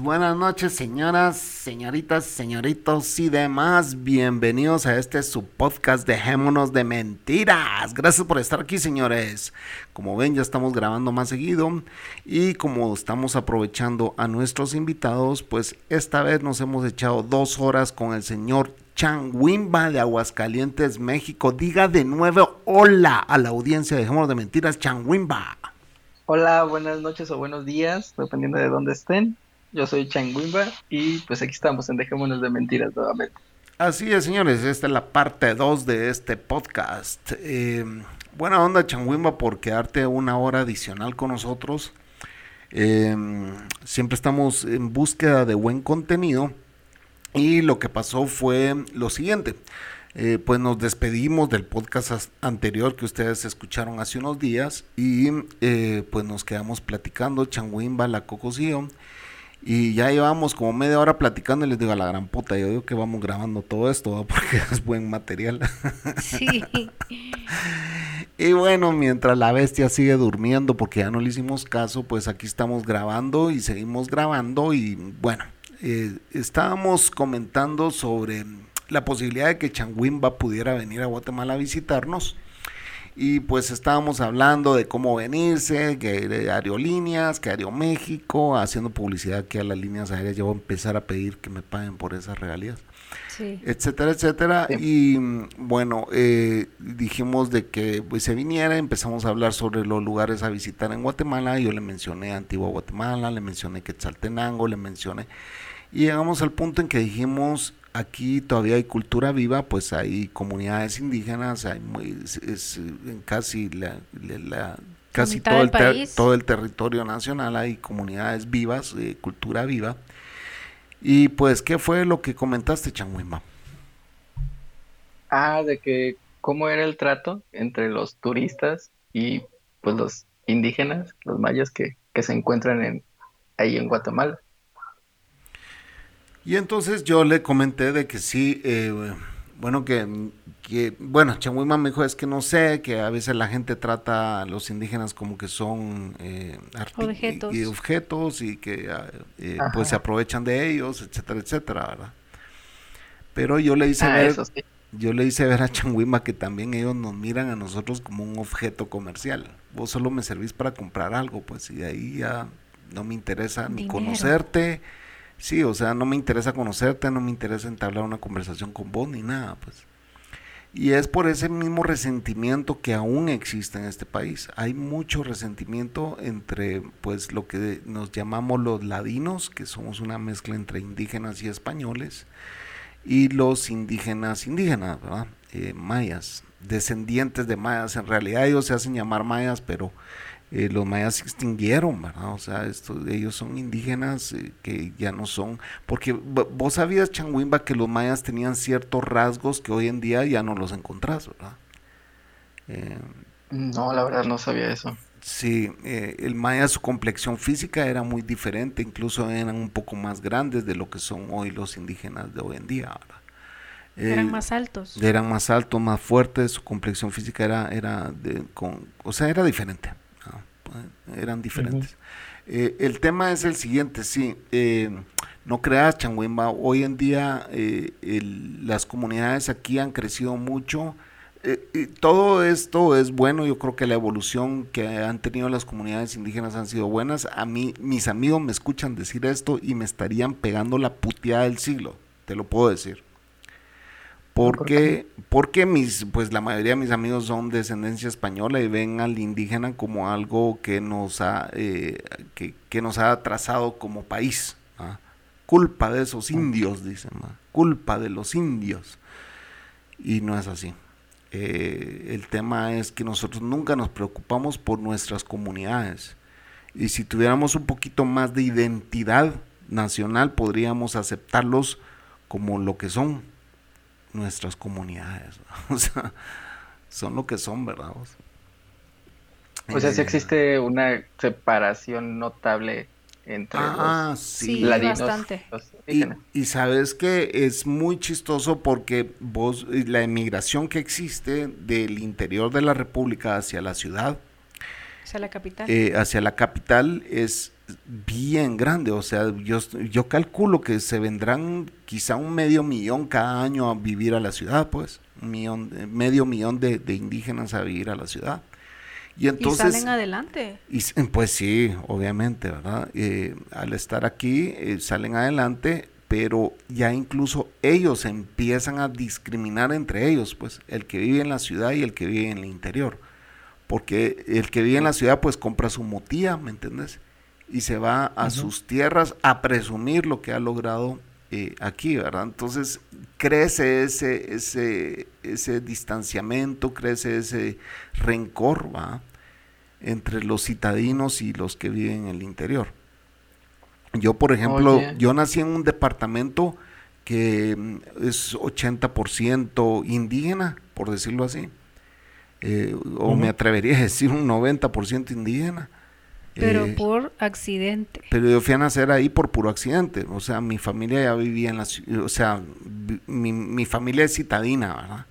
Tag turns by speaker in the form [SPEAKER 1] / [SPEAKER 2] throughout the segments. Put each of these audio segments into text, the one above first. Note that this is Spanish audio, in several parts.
[SPEAKER 1] Buenas noches, señoras, señoritas, señoritos y demás. Bienvenidos a este su podcast Dejémonos de Mentiras. Gracias por estar aquí, señores. Como ven, ya estamos grabando más seguido y como estamos aprovechando a nuestros invitados, pues esta vez nos hemos echado dos horas con el señor Wimba de Aguascalientes, México. Diga de nuevo hola a la audiencia de Dejémonos de Mentiras, Wimba.
[SPEAKER 2] Hola, buenas noches o buenos días, dependiendo de dónde estén. Yo soy Changuimba y pues aquí estamos en Dejémonos de Mentiras nuevamente.
[SPEAKER 1] Así es, señores, esta es la parte 2 de este podcast. Eh, buena onda, Changuimba, por quedarte una hora adicional con nosotros. Eh, siempre estamos en búsqueda de buen contenido y lo que pasó fue lo siguiente. Eh, pues nos despedimos del podcast anterior que ustedes escucharon hace unos días y pues nos quedamos platicando, Changuimba, la Cocosío y ya llevamos como media hora platicando y les digo a la gran puta, yo digo que vamos grabando todo esto porque es buen material. Sí. y bueno, mientras la bestia sigue durmiendo porque ya no le hicimos caso, pues aquí estamos grabando y seguimos grabando y bueno, eh, estábamos comentando sobre la posibilidad de que Changuimba pudiera venir a Guatemala a visitarnos y pues estábamos hablando de cómo venirse, que de aerolíneas, que Aeroméxico, haciendo publicidad que a las líneas aéreas yo voy a empezar a pedir que me paguen por esas regalías, etcétera, etcétera. Y bueno, eh, dijimos de que pues, se viniera, empezamos a hablar sobre los lugares a visitar en Guatemala, yo le mencioné Antigua Guatemala, le mencioné Quetzaltenango, le mencioné... Y llegamos al punto en que dijimos, aquí todavía hay cultura viva, pues hay comunidades indígenas, hay muy, es, casi la, casi todo el, todo el territorio nacional hay comunidades vivas, eh, cultura viva. Y pues, ¿qué fue lo que comentaste, Changuima?
[SPEAKER 2] Ah, de que cómo era el trato entre los turistas y pues los indígenas, los mayas que, que se encuentran en, ahí en Guatemala.
[SPEAKER 1] Y entonces yo le comenté de que sí, eh, bueno, que, que bueno, Changuima me dijo, es que no sé, que a veces la gente trata a los indígenas como que son eh, objetos. Y, objetos y que ah, eh, pues se aprovechan de ellos, etcétera, etcétera, ¿verdad? Pero yo le hice ah, ver, yo le hice ver a Changuima que también ellos nos miran a nosotros como un objeto comercial. Vos solo me servís para comprar algo, pues, y de ahí ya no me interesa ni conocerte, Sí, o sea, no me interesa conocerte, no me interesa entablar una conversación con vos ni nada, pues. Y es por ese mismo resentimiento que aún existe en este país. Hay mucho resentimiento entre, pues, lo que nos llamamos los ladinos, que somos una mezcla entre indígenas y españoles, y los indígenas indígenas, ¿verdad? Eh, mayas, descendientes de mayas. En realidad ellos se hacen llamar mayas, pero eh, los mayas se extinguieron, ¿verdad? O sea, esto, ellos son indígenas eh, que ya no son, porque vos sabías, Changuimba, que los mayas tenían ciertos rasgos que hoy en día ya no los encontrás, ¿verdad?
[SPEAKER 2] Eh, no, la verdad no sabía eso.
[SPEAKER 1] Sí, el maya, su complexión física era muy diferente, incluso eran un poco más grandes de lo que son hoy los indígenas de hoy en día, ¿verdad?
[SPEAKER 3] eran más altos.
[SPEAKER 1] Eran más altos, más fuertes, su complexión física era, era de, con, o sea, era diferente eran diferentes. Eh, el tema es el siguiente, sí, eh, no creas, Changuimba, hoy en día eh, las comunidades aquí han crecido mucho. todo esto es bueno, yo creo que la evolución que han tenido las comunidades indígenas han sido buenas. A mí, mis amigos me escuchan decir esto y me estarían pegando la puteada del siglo, te lo puedo decir. Porque, porque mis, pues la mayoría de mis amigos son de descendencia española y ven al indígena como algo que nos ha, eh, que, nos ha atrasado como país. ¿ah? Culpa de esos indios, dicen, culpa de los indios. Y no es así. Eh, el tema es que nosotros nunca nos preocupamos por nuestras comunidades. Y si tuviéramos un poquito más de identidad nacional, podríamos aceptarlos como lo que son nuestras comunidades. O sea, son lo que son, ¿verdad?
[SPEAKER 2] O sea, sí existe una separación notable entre
[SPEAKER 1] ah,
[SPEAKER 2] los
[SPEAKER 1] sí.
[SPEAKER 2] ladinos.
[SPEAKER 3] bastante.
[SPEAKER 2] los
[SPEAKER 1] Y,
[SPEAKER 2] indígenas.
[SPEAKER 1] y sabes que es muy chistoso porque vos, la emigración que existe del interior de la República hacia la ciudad,
[SPEAKER 3] O sea, la capital.
[SPEAKER 1] eh, hacia la capital, es bien grande. O sea, yo, yo calculo que se vendrán quizá un medio millón cada año a vivir a la ciudad, pues. Un millón, eh, medio millón de, de indígenas a vivir a la ciudad. Y
[SPEAKER 3] y
[SPEAKER 1] entonces...
[SPEAKER 3] salen adelante.
[SPEAKER 1] Y pues sí, obviamente, ¿verdad? Eh, al estar aquí eh, salen adelante, pero ya incluso ellos empiezan a discriminar entre ellos, pues el que vive en la ciudad y el que vive en el interior. Porque el que vive en la ciudad pues compra su motía, ¿me entiendes? Y se va a sus tierras a presumir lo que ha logrado eh, aquí, ¿verdad? Entonces crece ese, ese, ese distanciamiento, crece ese rencor, ¿va? entre los citadinos y los que viven en el interior. Yo, por ejemplo,
[SPEAKER 2] Oye.
[SPEAKER 1] yo nací en un departamento que mm, es 80% indígena, por decirlo así. Eh, o me atrevería a decir un 90% indígena.
[SPEAKER 3] Pero
[SPEAKER 1] Eh,
[SPEAKER 3] por accidente.
[SPEAKER 1] pero yo fui a nacer ahí por puro accidente. O sea, mi familia ya vivía en la ciudad. O sea, mi, mi familia es citadina, ¿verdad?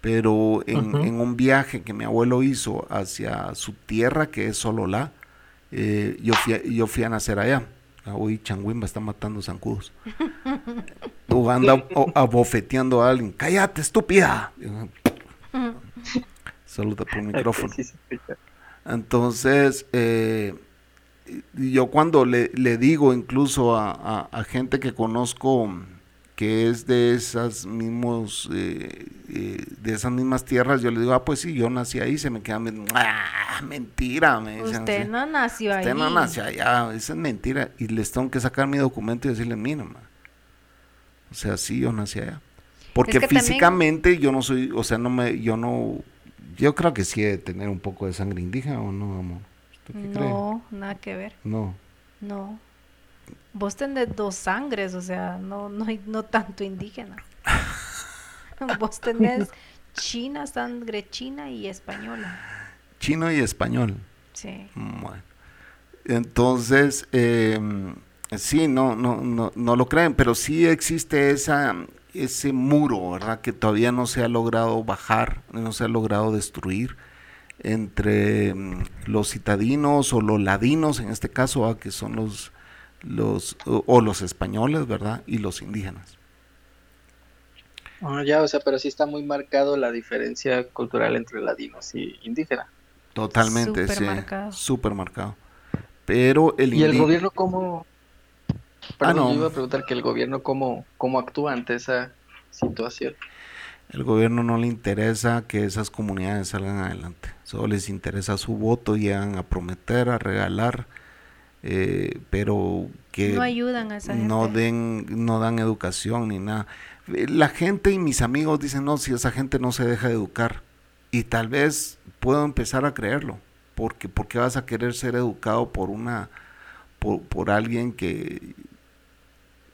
[SPEAKER 1] Pero en, un viaje que mi abuelo hizo hacia su tierra, que es Sololá, eh, yo, fui a, yo fui a nacer allá. Ah, Hoy Changuimba está matando zancudos. o anda o- abofeteando a alguien. ¡Cállate, estúpida! Saluda por el micrófono. Entonces, eh, yo cuando le, le digo incluso a, a- a gente que conozco que es de esas mismos eh, eh, de esas mismas tierras, yo le digo, ah, pues sí, yo nací ahí, se me quedan ah, mentira, me dicen
[SPEAKER 3] Usted no nació ahí.
[SPEAKER 1] Usted no nació allá, esa es mentira. Y les tengo que sacar mi documento y decirle, mira, ma, o sea, sí, yo nací allá. Porque
[SPEAKER 3] que también-
[SPEAKER 1] físicamente yo no soy, o sea, no me, yo no, yo creo que sí he de tener un poco de sangre indígena o no, amor.
[SPEAKER 3] No, nada que ver.
[SPEAKER 1] No.
[SPEAKER 3] No. Vos tenés dos sangres, o sea, no, no, no tanto indígena. Vos tenés china, sangre china y española.
[SPEAKER 1] Chino y español.
[SPEAKER 3] Sí.
[SPEAKER 1] Bueno. Entonces, eh, sí, no, no, no, no lo creen, pero sí existe esa, ese muro, ¿verdad? Que todavía no se ha logrado bajar, no se ha logrado destruir entre mm, los citadinos o los ladinos, en este caso, ¿va? que son los, los o, o los españoles, ¿verdad? Y los indígenas.
[SPEAKER 2] Ah, ya, o sea, pero sí está muy marcado la diferencia cultural entre ladinos y indígenas.
[SPEAKER 1] Totalmente, sí,
[SPEAKER 3] Supermarcado.
[SPEAKER 1] súper marcado. Pero el
[SPEAKER 2] ¿Y el gobierno cómo? Perdón,
[SPEAKER 1] no.
[SPEAKER 2] yo iba a preguntar que el gobierno cómo, cómo actúa ante esa situación.
[SPEAKER 1] El gobierno no le interesa que esas comunidades salgan adelante. Solo les interesa su voto, llegan a prometer, a regalar, eh, pero que
[SPEAKER 3] No ayudan a esa
[SPEAKER 1] no
[SPEAKER 3] gente.
[SPEAKER 1] den, no dan educación ni nada. La gente y mis amigos dicen, no, si esa gente no se deja de educar. Y tal vez puedo empezar a creerlo. Porque, porque vas a querer ser educado por una, por, por alguien que,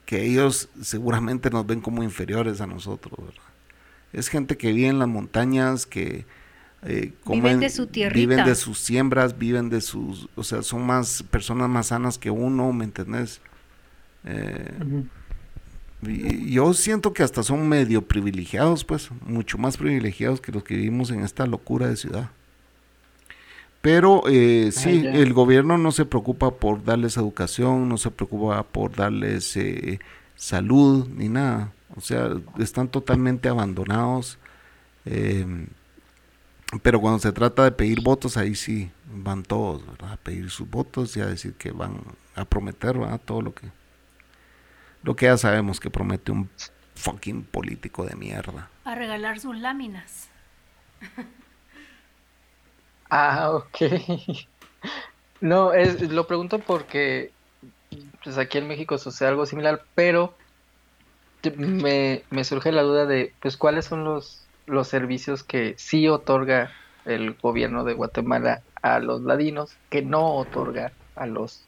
[SPEAKER 1] que ellos seguramente nos ven como inferiores a nosotros, ¿verdad? Es gente que vive en las montañas, que eh, comen-
[SPEAKER 3] de su tierrita.
[SPEAKER 1] viven de sus siembras, viven de sus, o sea, son más personas más sanas que uno, ¿me entendés? Eh, y- y yo siento que hasta son medio privilegiados, pues, mucho más privilegiados que los que vivimos en esta locura de ciudad. Pero eh, sí, el gobierno no se preocupa por darles educación, no se preocupa por darles eh, salud ni nada. O sea, están totalmente abandonados. eh, pero cuando se trata de pedir votos, ahí sí van todos, ¿verdad? A pedir sus votos y a decir que van a prometer, ¿verdad? Todo lo que, lo que ya sabemos que promete un fucking político de mierda.
[SPEAKER 3] A regalar sus láminas.
[SPEAKER 2] Ah, ok. No, es, lo pregunto porque pues aquí en México sucede algo similar, pero me, me surge la duda de pues cuáles son los, los servicios que sí otorga el gobierno de Guatemala a los ladinos que no otorga a los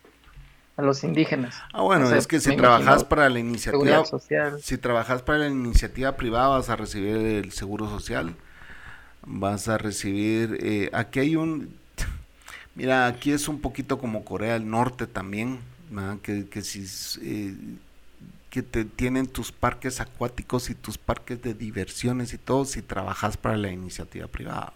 [SPEAKER 2] a los indígenas.
[SPEAKER 1] Ah, bueno,
[SPEAKER 2] O sea,
[SPEAKER 1] es que si trabajas para la iniciativa,
[SPEAKER 2] social.
[SPEAKER 1] si trabajas para la iniciativa privada vas a recibir el seguro social, vas a recibir, eh, aquí hay un, Mira, aquí es un poquito como Corea del Norte también, que, que, si, eh, que te tienen tus parques acuáticos y tus parques de diversiones y todo si trabajas para la iniciativa privada.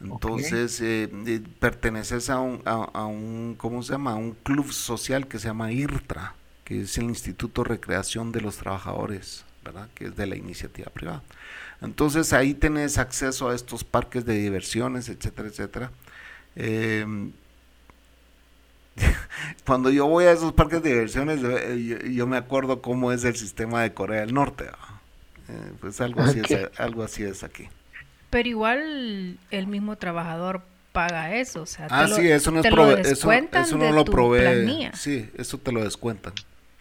[SPEAKER 1] Entonces, eh, eh, perteneces a un, a, un, ¿cómo se llama? A un club social que se llama IRTRA, que es el Instituto de Recreación de los Trabajadores, ¿verdad? Que es de la iniciativa privada. Entonces, ahí tenés acceso a estos parques de diversiones, etcétera, etcétera. Em, cuando yo voy a esos parques de diversiones, eh, yo, me acuerdo cómo es el sistema de Corea del Norte. pues algo así, es, algo así es aquí.
[SPEAKER 3] Pero igual el mismo trabajador paga eso, o sea,
[SPEAKER 1] ah,
[SPEAKER 3] te
[SPEAKER 1] sí,
[SPEAKER 3] lo,
[SPEAKER 1] eso no es lo
[SPEAKER 3] descuentan
[SPEAKER 1] eso, no
[SPEAKER 3] de
[SPEAKER 1] lo
[SPEAKER 3] tu
[SPEAKER 1] provee.
[SPEAKER 3] planilla.
[SPEAKER 1] Sí, eso te lo descuentan.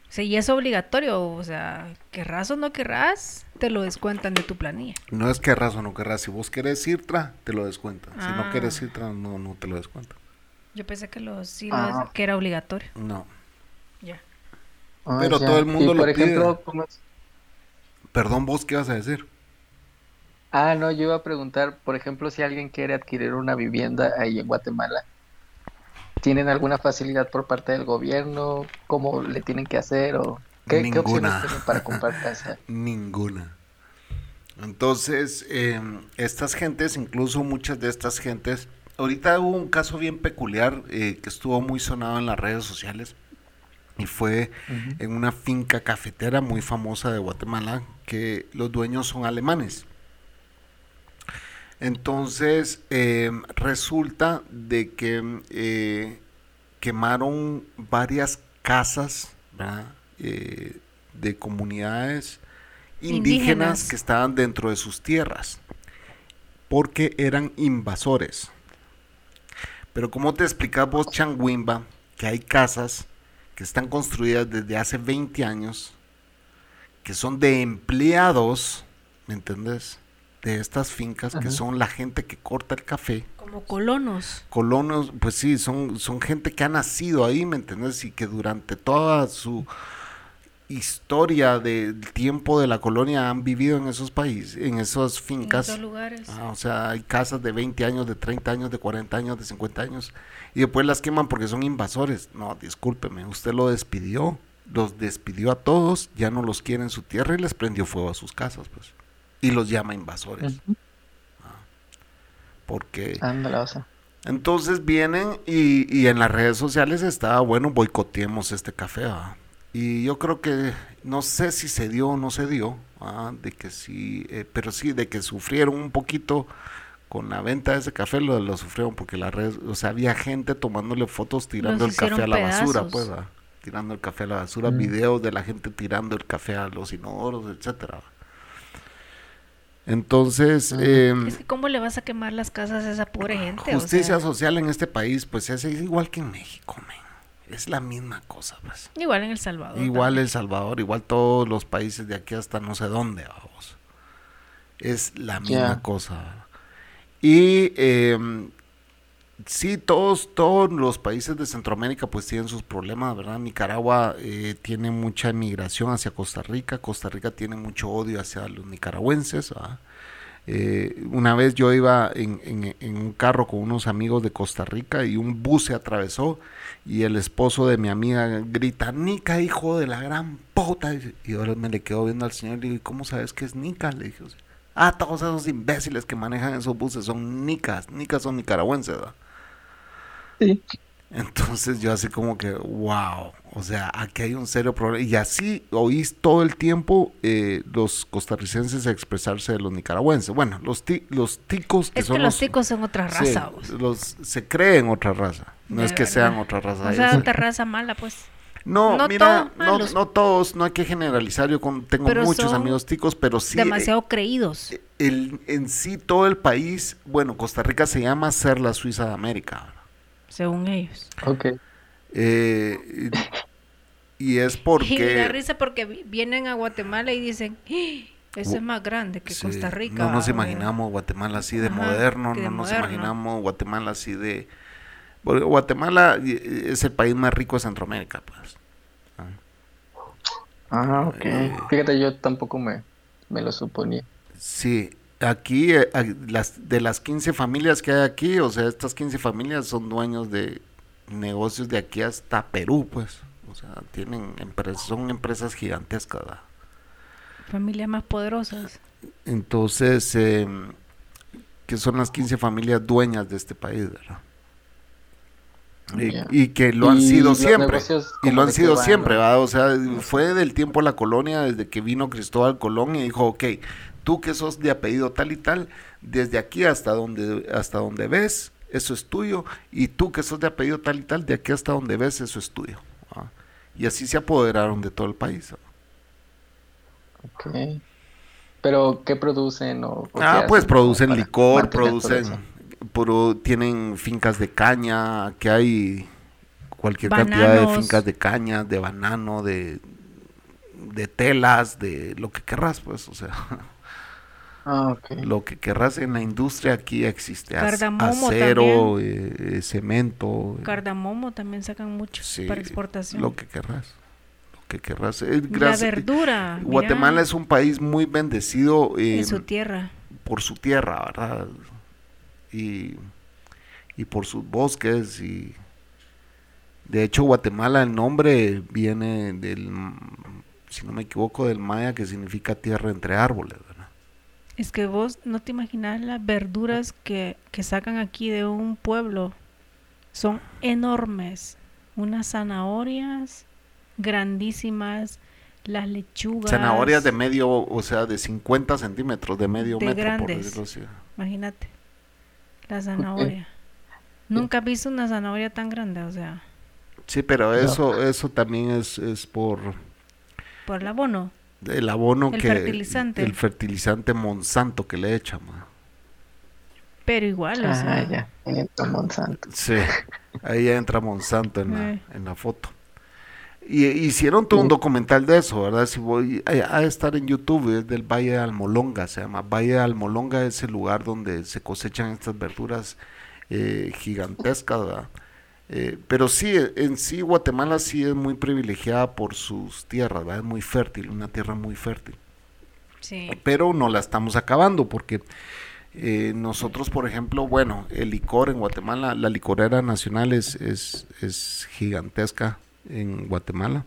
[SPEAKER 3] Sí, y es obligatorio, o sea, querrás o no querrás, te lo descuentan de tu planilla.
[SPEAKER 1] No es querrás o no querrás, si vos querés IRTRA, te lo descuentan. Si no
[SPEAKER 3] Ah.
[SPEAKER 1] querés IRTRA, no, no te lo descuentan.
[SPEAKER 3] Yo pensé que lo, sí,
[SPEAKER 2] Ah.
[SPEAKER 3] que era obligatorio.
[SPEAKER 1] No.
[SPEAKER 3] Ya.
[SPEAKER 2] Ah,
[SPEAKER 1] Pero
[SPEAKER 2] ya.
[SPEAKER 1] todo el mundo
[SPEAKER 2] y
[SPEAKER 1] lo
[SPEAKER 2] por ejemplo,
[SPEAKER 1] pide.
[SPEAKER 2] ¿cómo es?
[SPEAKER 1] Perdón, vos, ¿qué vas a decir?
[SPEAKER 2] Ah, no, yo iba a preguntar, por ejemplo, si alguien quiere adquirir una vivienda ahí en Guatemala, ¿tienen alguna facilidad por parte del gobierno? ¿Cómo le tienen que hacer? ¿O qué, qué opciones
[SPEAKER 1] Ninguna.
[SPEAKER 2] tienen para comprar casa?
[SPEAKER 1] Ninguna. Entonces, eh, estas gentes, incluso muchas de estas gentes, ahorita hubo un caso bien peculiar eh, que estuvo muy sonado en las redes sociales y fue en una finca cafetera muy famosa de Guatemala que los dueños son alemanes. Entonces, eh, resulta de que eh, quemaron varias casas. Eh, de comunidades indígenas,
[SPEAKER 3] Indígenas.
[SPEAKER 1] que estaban dentro de sus tierras, porque eran invasores. Pero como te explicas vos, Changuimba, que hay casas que están construidas desde hace 20 años, que son de empleados, ¿me entendés? De estas fincas, que son la gente que corta el café.
[SPEAKER 3] Como colonos.
[SPEAKER 1] Colonos, pues sí, son, son gente que ha nacido ahí, ¿me entendés? Y que durante toda su historia del tiempo de la colonia han vivido en esos países, en esas
[SPEAKER 3] En
[SPEAKER 1] fincas.
[SPEAKER 3] esos lugares.
[SPEAKER 1] Ah, o sea, hay casas de 20 años, de 30 años, de 40 años, de 50 años. Y después las queman porque son invasores. No, discúlpeme, usted lo despidió. Los despidió a todos, ya no los quiere en su tierra y les prendió fuego a sus casas, pues. Y los llama invasores.
[SPEAKER 2] Ujú.
[SPEAKER 1] Porque
[SPEAKER 2] Ándale, o sea.
[SPEAKER 1] entonces vienen y, y en las redes sociales está, bueno, boicoteemos este café. Y yo creo que, no sé si se dio o no se dio, ¿va? de que sí, eh, pero sí, de que sufrieron un poquito con la venta de ese café, lo, lo sufrieron porque las redes, o sea, había gente tomándole fotos tirando el café a la basura, pues, ¿va? tirando el café a la basura,
[SPEAKER 2] Mm.
[SPEAKER 1] videos de la gente tirando el café a los inodoros, etcétera. Entonces,
[SPEAKER 2] Mm.
[SPEAKER 1] em,
[SPEAKER 3] Es que cómo le vas a quemar las casas a esa pobre gente, O
[SPEAKER 1] Justicia
[SPEAKER 3] sea,
[SPEAKER 1] social en este país, pues es igual que en México, men. Es la misma cosa, pues.
[SPEAKER 3] igual en El Salvador.
[SPEAKER 1] Igual
[SPEAKER 3] también.
[SPEAKER 1] El Salvador, igual todos los países de aquí hasta no sé dónde, vamos. Es la misma cosa. Y eh, sí, todos, todos los países de Centroamérica pues tienen sus problemas, ¿verdad? Nicaragua eh, tiene mucha inmigración hacia Costa Rica, Costa Rica tiene mucho odio hacia los nicaragüenses, ¿verdad? Eh, una vez yo iba en, en- en un carro con unos amigos de Costa Rica y un bus se atravesó y el esposo de mi amiga grita, Nica, hijo de la gran puta. Y yo me le quedo viendo al señor y le digo, "¿Y ¿cómo sabes que es Nica? Le dije, ah, todos esos imbéciles que manejan esos buses son Nicas, Nicas son nicaragüenses.
[SPEAKER 2] Sí.
[SPEAKER 1] Entonces yo así como que, wow, o sea, aquí hay un serio problema. Y así oís todo el tiempo eh, los costarricenses expresarse de los nicaragüenses. Bueno, los, ti- los ticos que
[SPEAKER 3] Es
[SPEAKER 1] son
[SPEAKER 3] que los ticos son otra
[SPEAKER 1] sí,
[SPEAKER 3] raza, vos.
[SPEAKER 1] los, se creen otra raza. No
[SPEAKER 3] De
[SPEAKER 1] es que sean otra raza.
[SPEAKER 3] O sea, otra raza mala, pues.
[SPEAKER 1] no,
[SPEAKER 3] no
[SPEAKER 1] mira, no, no todos, no hay que generalizar. Yo con- tengo
[SPEAKER 3] Pero
[SPEAKER 1] muchos amigos ticos, pero sí.
[SPEAKER 3] Demasiado creídos.
[SPEAKER 1] eh, el, en sí, todo el país, bueno, Costa Rica se llama ser la Suiza de América.
[SPEAKER 3] Según ellos.
[SPEAKER 2] Ok.
[SPEAKER 1] Eh, y, es
[SPEAKER 3] Y da
[SPEAKER 1] porque.
[SPEAKER 3] risa porque vi- vienen a Guatemala y dicen, "¡Ah! eso es más grande que
[SPEAKER 1] sí,
[SPEAKER 3] Costa Rica.
[SPEAKER 1] no nos imaginamos Guatemala así de
[SPEAKER 3] Ajá,
[SPEAKER 1] moderno,
[SPEAKER 3] de
[SPEAKER 1] no nos
[SPEAKER 3] moderno.
[SPEAKER 1] imaginamos Guatemala así de. porque Guatemala es el país más rico de Centroamérica, pues.
[SPEAKER 2] Ah, ok.
[SPEAKER 1] Eh.
[SPEAKER 2] Fíjate, yo tampoco me, me lo suponía.
[SPEAKER 1] Sí, aquí, eh, las, de las 15 familias que hay aquí, o sea, estas 15 familias son dueños de negocios de aquí hasta Perú, pues. O sea, tienen empresas, son empresas gigantescas.
[SPEAKER 3] Familias más poderosas.
[SPEAKER 1] Entonces, eh, que son las 15 familias dueñas de este país, ¿verdad? Y, que lo han sido siempre. Y lo han sido siempre, ¿verdad? O sea, fue del tiempo de la colonia, desde que vino Cristóbal Colón y dijo, ok, tú que sos de apellido tal y tal, desde aquí hasta donde, hasta donde ves, eso es tuyo, y tú que sos de apellido tal y tal, de aquí hasta donde ves, eso es tuyo. Y así se apoderaron de todo el país.
[SPEAKER 2] Ok. Pero, ¿qué producen? O,
[SPEAKER 1] ah, pues producen licor, producen, tienen fincas de caña, que hay cualquier cantidad de fincas de caña, de banano, de, de telas, de lo que querrás, pues, o sea.
[SPEAKER 2] Ah,
[SPEAKER 1] lo que querrás en la industria aquí existe. acero, eh, cemento.
[SPEAKER 3] Cardamomo también sacan mucho para exportación.
[SPEAKER 1] Lo que querrás. Lo que querrás.
[SPEAKER 3] la verdura.
[SPEAKER 1] Guatemala es un país muy bendecido.
[SPEAKER 3] en su tierra.
[SPEAKER 1] Por su tierra, ¿verdad? Y, y por sus bosques. y De hecho, Guatemala, el nombre viene del, si no me equivoco, del maya que significa tierra entre árboles.
[SPEAKER 3] Es que vos no te imaginas las verduras que, sacan aquí de un pueblo. Son enormes. Unas zanahorias grandísimas, las lechugas.
[SPEAKER 1] Zanahorias de medio, o sea, de 50 centímetros, de medio metro,
[SPEAKER 3] grandes. Imagínate, la zanahoria. Nunca he visto una zanahoria tan grande, o sea.
[SPEAKER 1] Sí, pero eso, eso también es, es por...
[SPEAKER 3] Por el abono
[SPEAKER 1] el abono
[SPEAKER 3] el
[SPEAKER 1] que
[SPEAKER 3] fertilizante.
[SPEAKER 1] el fertilizante Monsanto que le echan
[SPEAKER 3] pero igual o
[SPEAKER 2] ah, ya ahí entra Monsanto.
[SPEAKER 1] Sí ahí entra Monsanto en, la, eh. en la foto. Y hicieron todo un documental de eso verdad si voy a, estar en YouTube es del Valle de Almolonga se llama. Valle de Almolonga es el lugar donde se cosechan estas verduras eh, gigantescas ¿verdad? Eh, pero sí, en sí Guatemala sí es muy privilegiada por sus tierras, es muy fértil, una tierra muy fértil.
[SPEAKER 3] Sí.
[SPEAKER 1] Pero no la estamos acabando porque eh, nosotros, por ejemplo, bueno, el licor en Guatemala, la licorera nacional es, es, gigantesca en Guatemala.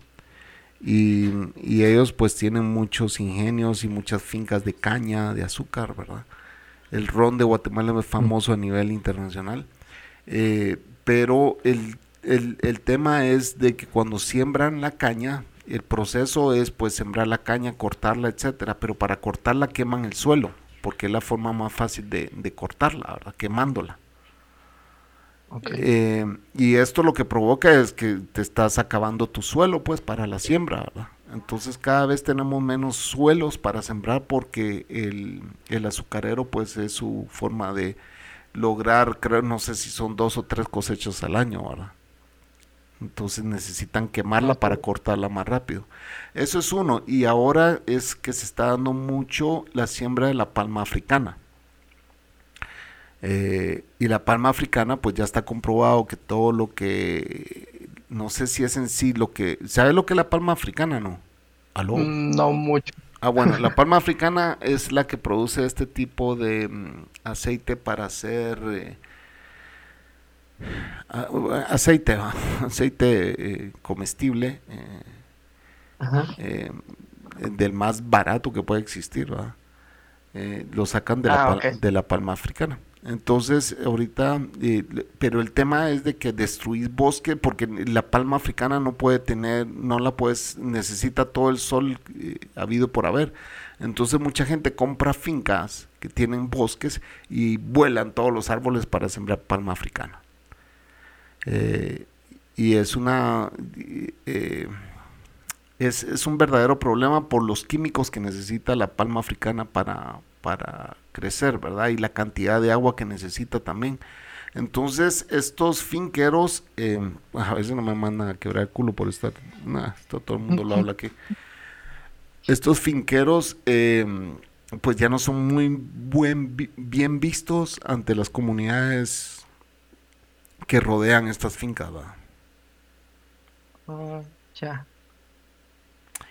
[SPEAKER 1] Y, y, ellos pues tienen muchos ingenios y muchas fincas de caña, de azúcar, ¿verdad? El ron de Guatemala es famoso a nivel internacional. Eh, pero el, el, tema es de que cuando siembran la caña, el proceso es pues sembrar la caña, cortarla, etcétera, pero para cortarla queman el suelo, porque es la forma más fácil de, cortarla, ¿verdad? Quemándola. Eh, y esto lo que provoca es que te estás acabando tu suelo, pues, para la siembra, ¿verdad? Entonces cada vez tenemos menos suelos para sembrar porque el, el azucarero, pues, es su forma de, lograr, creo, no sé si son dos o tres cosechas al año, ¿verdad? Entonces necesitan quemarla para cortarla más rápido. Eso es uno. Y ahora es que se está dando mucho la siembra de la palma africana. Eh, y la palma africana, pues ya está comprobado que todo lo que, no sé si es en sí lo que, ¿sabe lo que es la palma africana, no?
[SPEAKER 2] ¿Aló? Mm, no mucho.
[SPEAKER 1] Ah, bueno, la palma africana es la que produce este tipo de mm, aceite para hacer eh, aceite, aceite eh, comestible, eh, del más barato que puede existir, lo sacan de, la, ah, de la palma africana. Entonces, ahorita, eh, pero el tema es de que destruís bosque porque la palma africana no puede tener, no la puedes, necesita todo el sol eh, habido por haber. Entonces, mucha gente compra fincas que tienen bosques y vuelan todos los árboles para sembrar palma africana. Eh, y es una. es, es un verdadero problema por los químicos que necesita la palma africana para, para crecer, ¿verdad? Y la cantidad de agua que necesita también. Entonces, estos finqueros, em, a veces no me mandan a quebrar el culo por estar, nah, todo el mundo lo habla aquí. Estos finqueros, em, pues ya no son muy buen, bien vistos ante las comunidades que rodean estas fincas.
[SPEAKER 2] Oh, ya.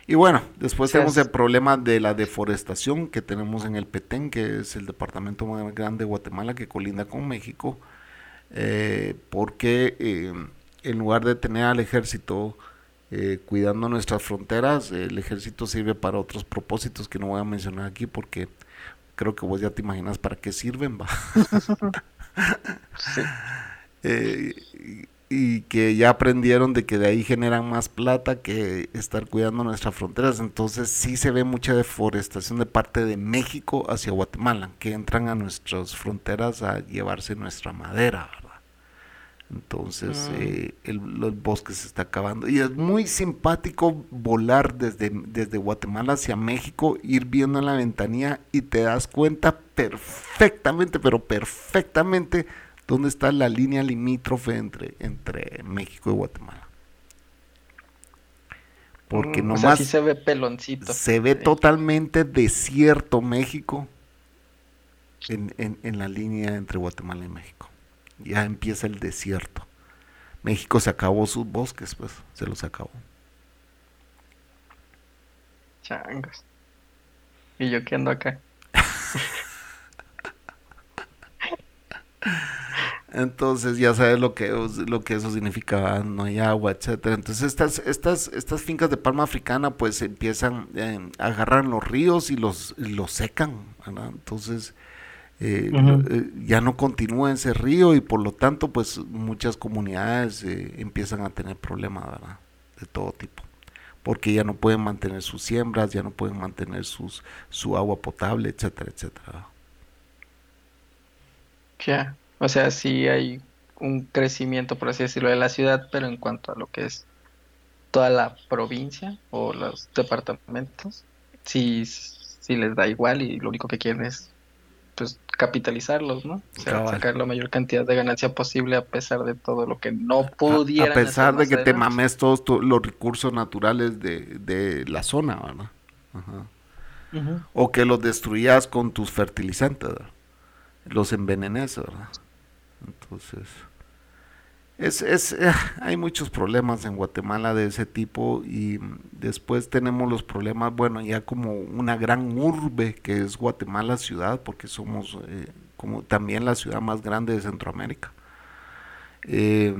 [SPEAKER 1] Y bueno, después tenemos el problema de la deforestación que tenemos en el Petén, que es el departamento más grande de Guatemala que colinda con México, eh, porque eh, en lugar de tener al ejército eh, cuidando nuestras fronteras, el ejército sirve para otros propósitos que no voy a mencionar aquí porque creo que vos ya te imaginas para qué sirven, va. y que ya aprendieron de que de ahí generan más plata que estar cuidando nuestras fronteras. Entonces sí se ve mucha deforestación de parte de México hacia Guatemala, que entran a nuestras fronteras a llevarse nuestra madera, ¿verdad? Entonces mm. eh, el, bosque se está acabando. Y es muy simpático volar desde, desde Guatemala hacia México, ir viendo en la ventanilla y te das cuenta perfectamente, pero perfectamente ¿Dónde está la línea limítrofe entre, entre México y Guatemala? Porque no mm, nomás.
[SPEAKER 2] se ve peloncito.
[SPEAKER 1] Se ve totalmente desierto México en, en, la línea entre Guatemala y México. Ya empieza el desierto. México se acabó sus bosques, pues, se los acabó.
[SPEAKER 2] Changos. Y yo que ando acá.
[SPEAKER 1] Entonces ya sabes lo que, lo que eso significa, no hay agua, etcétera. Entonces estas, estas, estas fincas de palma africana pues empiezan eh, a agarrar los ríos y los, los secan, Entonces eh, eh, ya no continúa ese río y por lo tanto pues muchas comunidades empiezan a tener problemas, ¿verdad? De todo tipo. Porque ya no pueden mantener sus siembras, ya no pueden mantener sus, su agua potable, etcétera, etcétera.
[SPEAKER 2] Ya. O sea, sí hay un crecimiento, por así decirlo, de la ciudad, pero en cuanto a lo que es toda la provincia o los departamentos, sí, sí les da igual y lo único que quieren es pues capitalizarlos, ¿no? O sea, sacar la mayor cantidad de ganancia posible a pesar de todo lo que no pudieran.
[SPEAKER 1] A, pesar de que te mames todos los recursos naturales de, de la zona, ¿verdad? Ajá. O que los destruyas con tus fertilizantes, ¿verdad? los envenenes, ¿verdad? Entonces, es, es, eh, hay muchos problemas en Guatemala de ese tipo y después tenemos los problemas, bueno, ya como una gran urbe que es Guatemala ciudad, porque somos eh, como también la ciudad más grande de Centroamérica. Eh,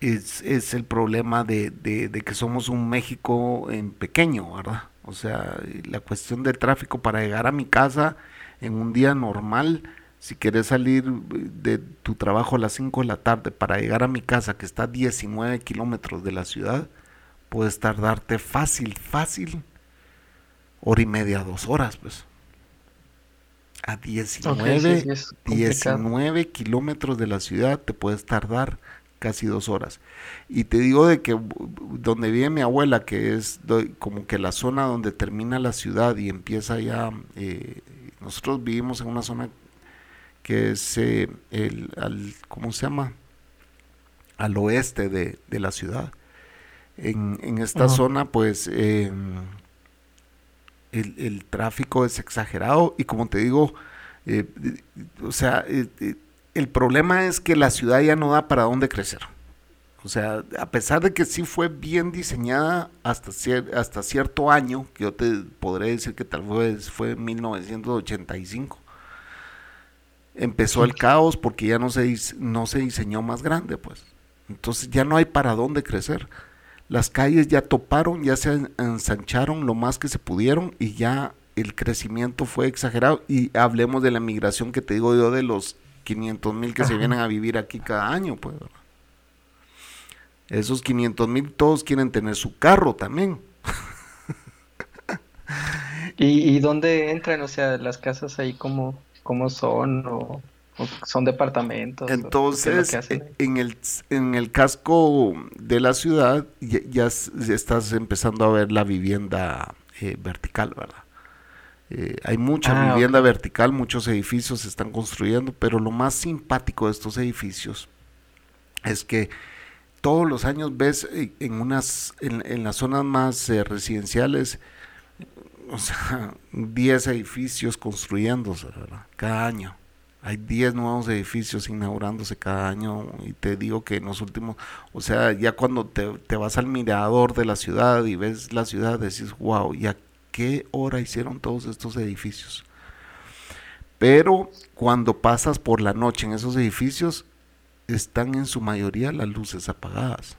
[SPEAKER 1] es, es, el problema de, de, de, que somos un México en pequeño, ¿verdad? O sea, la cuestión del tráfico para llegar a mi casa en un día normal si quieres salir de tu trabajo a las 5 de la tarde para llegar a mi casa, que está a 19 kilómetros de la ciudad, puedes tardarte fácil, fácil, hora y media, dos horas, pues. A 19, 19 kilómetros de la ciudad te puedes tardar casi dos horas. Y te digo de que donde vive mi abuela, que es como que la zona donde termina la ciudad y empieza ya, eh, nosotros vivimos en una zona que es eh, el, al, ¿cómo se llama? Al oeste de, la ciudad. En, esta zona, pues, em, el, tráfico es exagerado y como te digo, eh, o sea, eh, el problema es que la ciudad ya no da para dónde crecer. O sea, a pesar de que sí fue bien diseñada hasta, hasta cierto año, que yo te podré decir que tal vez fue en 1985, empezó el caos porque ya no se, no se diseñó más grande, pues. Entonces ya no hay para dónde crecer. Las calles ya toparon, ya se ensancharon lo más que se pudieron y ya el crecimiento fue exagerado. Y hablemos de la migración que te digo yo de los 500 mil que se vienen a vivir aquí cada año, pues. Esos 500 mil todos quieren tener su carro también.
[SPEAKER 2] ¿Y, ¿Y dónde entran? O sea, las casas ahí como cómo son o, son departamentos.
[SPEAKER 1] Entonces, en el, en el casco de la ciudad ya, estás empezando a ver la vivienda eh, vertical, ¿verdad? Eh, hay mucha ah, vivienda vertical, muchos edificios se están construyendo, pero lo más simpático de estos edificios es que todos los años ves eh, en unas en, las zonas más residenciales o sea, 10 edificios construyéndose. Cada año. Hay 10 nuevos edificios inaugurándose cada año y te digo que en los últimos, o sea, ya cuando te, te vas al mirador de la ciudad y ves la ciudad, decís, wow, ¿y a qué hora hicieron todos estos edificios? Pero cuando pasas por la noche en esos edificios, están en su mayoría las luces apagadas.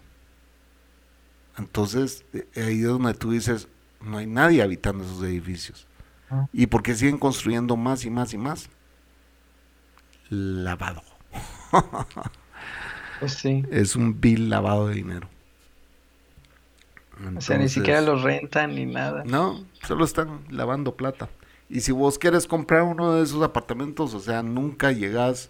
[SPEAKER 1] Entonces, eh, ahí es donde tú dices, no hay nadie habitando esos edificios. ¿Y por qué siguen construyendo más y más y más? Lavado.
[SPEAKER 2] Pues sí.
[SPEAKER 1] Es un vil lavado de dinero.
[SPEAKER 2] O sea, ni siquiera los rentan ni nada.
[SPEAKER 1] No, solo están lavando plata. Y si vos quieres comprar uno de esos apartamentos, o sea, nunca llegas,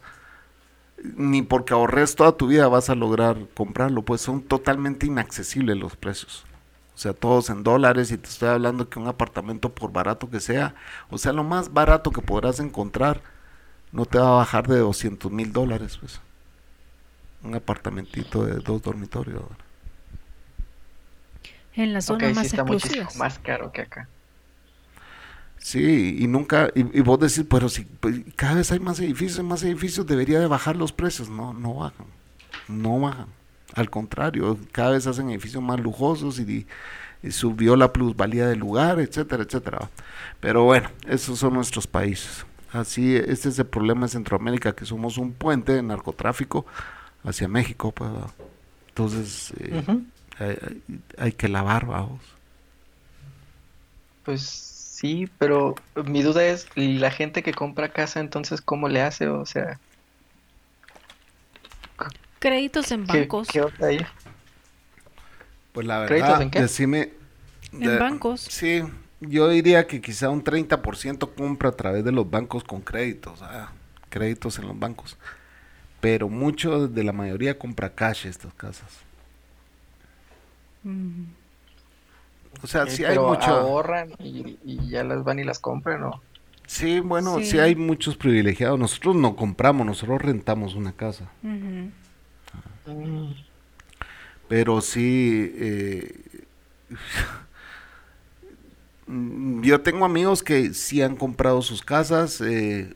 [SPEAKER 1] ni porque ahorres toda tu vida vas a lograr comprarlo, pues son totalmente inaccesibles los precios. O sea, todos en dólares y te estoy hablando que un apartamento por barato que sea, o sea, lo más barato que podrás encontrar no te va a bajar de 200 mil dólares, pues. Un apartamentito de dos dormitorios.
[SPEAKER 3] En las
[SPEAKER 2] Ok,
[SPEAKER 3] zonas
[SPEAKER 2] sí
[SPEAKER 3] más
[SPEAKER 2] está muchísimo
[SPEAKER 3] exclusivas.
[SPEAKER 2] más caro que acá.
[SPEAKER 1] Sí, y nunca, y, y vos decís, pero si pues, cada vez hay más edificios, más edificios, debería de bajar los precios. No, no bajan, no bajan. Al contrario, cada vez hacen edificios más lujosos y, y subió la plusvalía del lugar, etcétera, etcétera. Pero bueno, esos son nuestros países. Así, este es el problema de Centroamérica, que somos un puente de narcotráfico hacia México, pues. Entonces, eh, hay, hay- hay que lavar, vamos.
[SPEAKER 2] Pues sí, pero mi duda es, ¿y la gente que compra casa entonces cómo le hace? O sea,
[SPEAKER 3] Créditos en
[SPEAKER 2] ¿qué,
[SPEAKER 3] bancos.
[SPEAKER 2] qué onda ahí?
[SPEAKER 1] Pues la
[SPEAKER 2] ¿Créditos
[SPEAKER 1] verdad,
[SPEAKER 2] en qué?
[SPEAKER 1] decime.
[SPEAKER 3] En bancos.
[SPEAKER 1] Sí, yo diría que quizá un 30% compra a través de los bancos con créditos, ah, créditos en los bancos. Pero mucho de la mayoría compra cash estas casas.
[SPEAKER 3] Mm.
[SPEAKER 1] O sea,
[SPEAKER 2] Ok,
[SPEAKER 1] sí hay mucho.
[SPEAKER 2] ahorran y, y ya las van y las compran, ¿no?
[SPEAKER 1] Sí, bueno, sí.
[SPEAKER 3] Sí.
[SPEAKER 1] hay muchos privilegiados. Nosotros no compramos, nosotros rentamos una casa.
[SPEAKER 3] Ujú.
[SPEAKER 2] Mm,
[SPEAKER 1] Pero sí, eh, yo tengo amigos que sí han comprado sus casas, eh,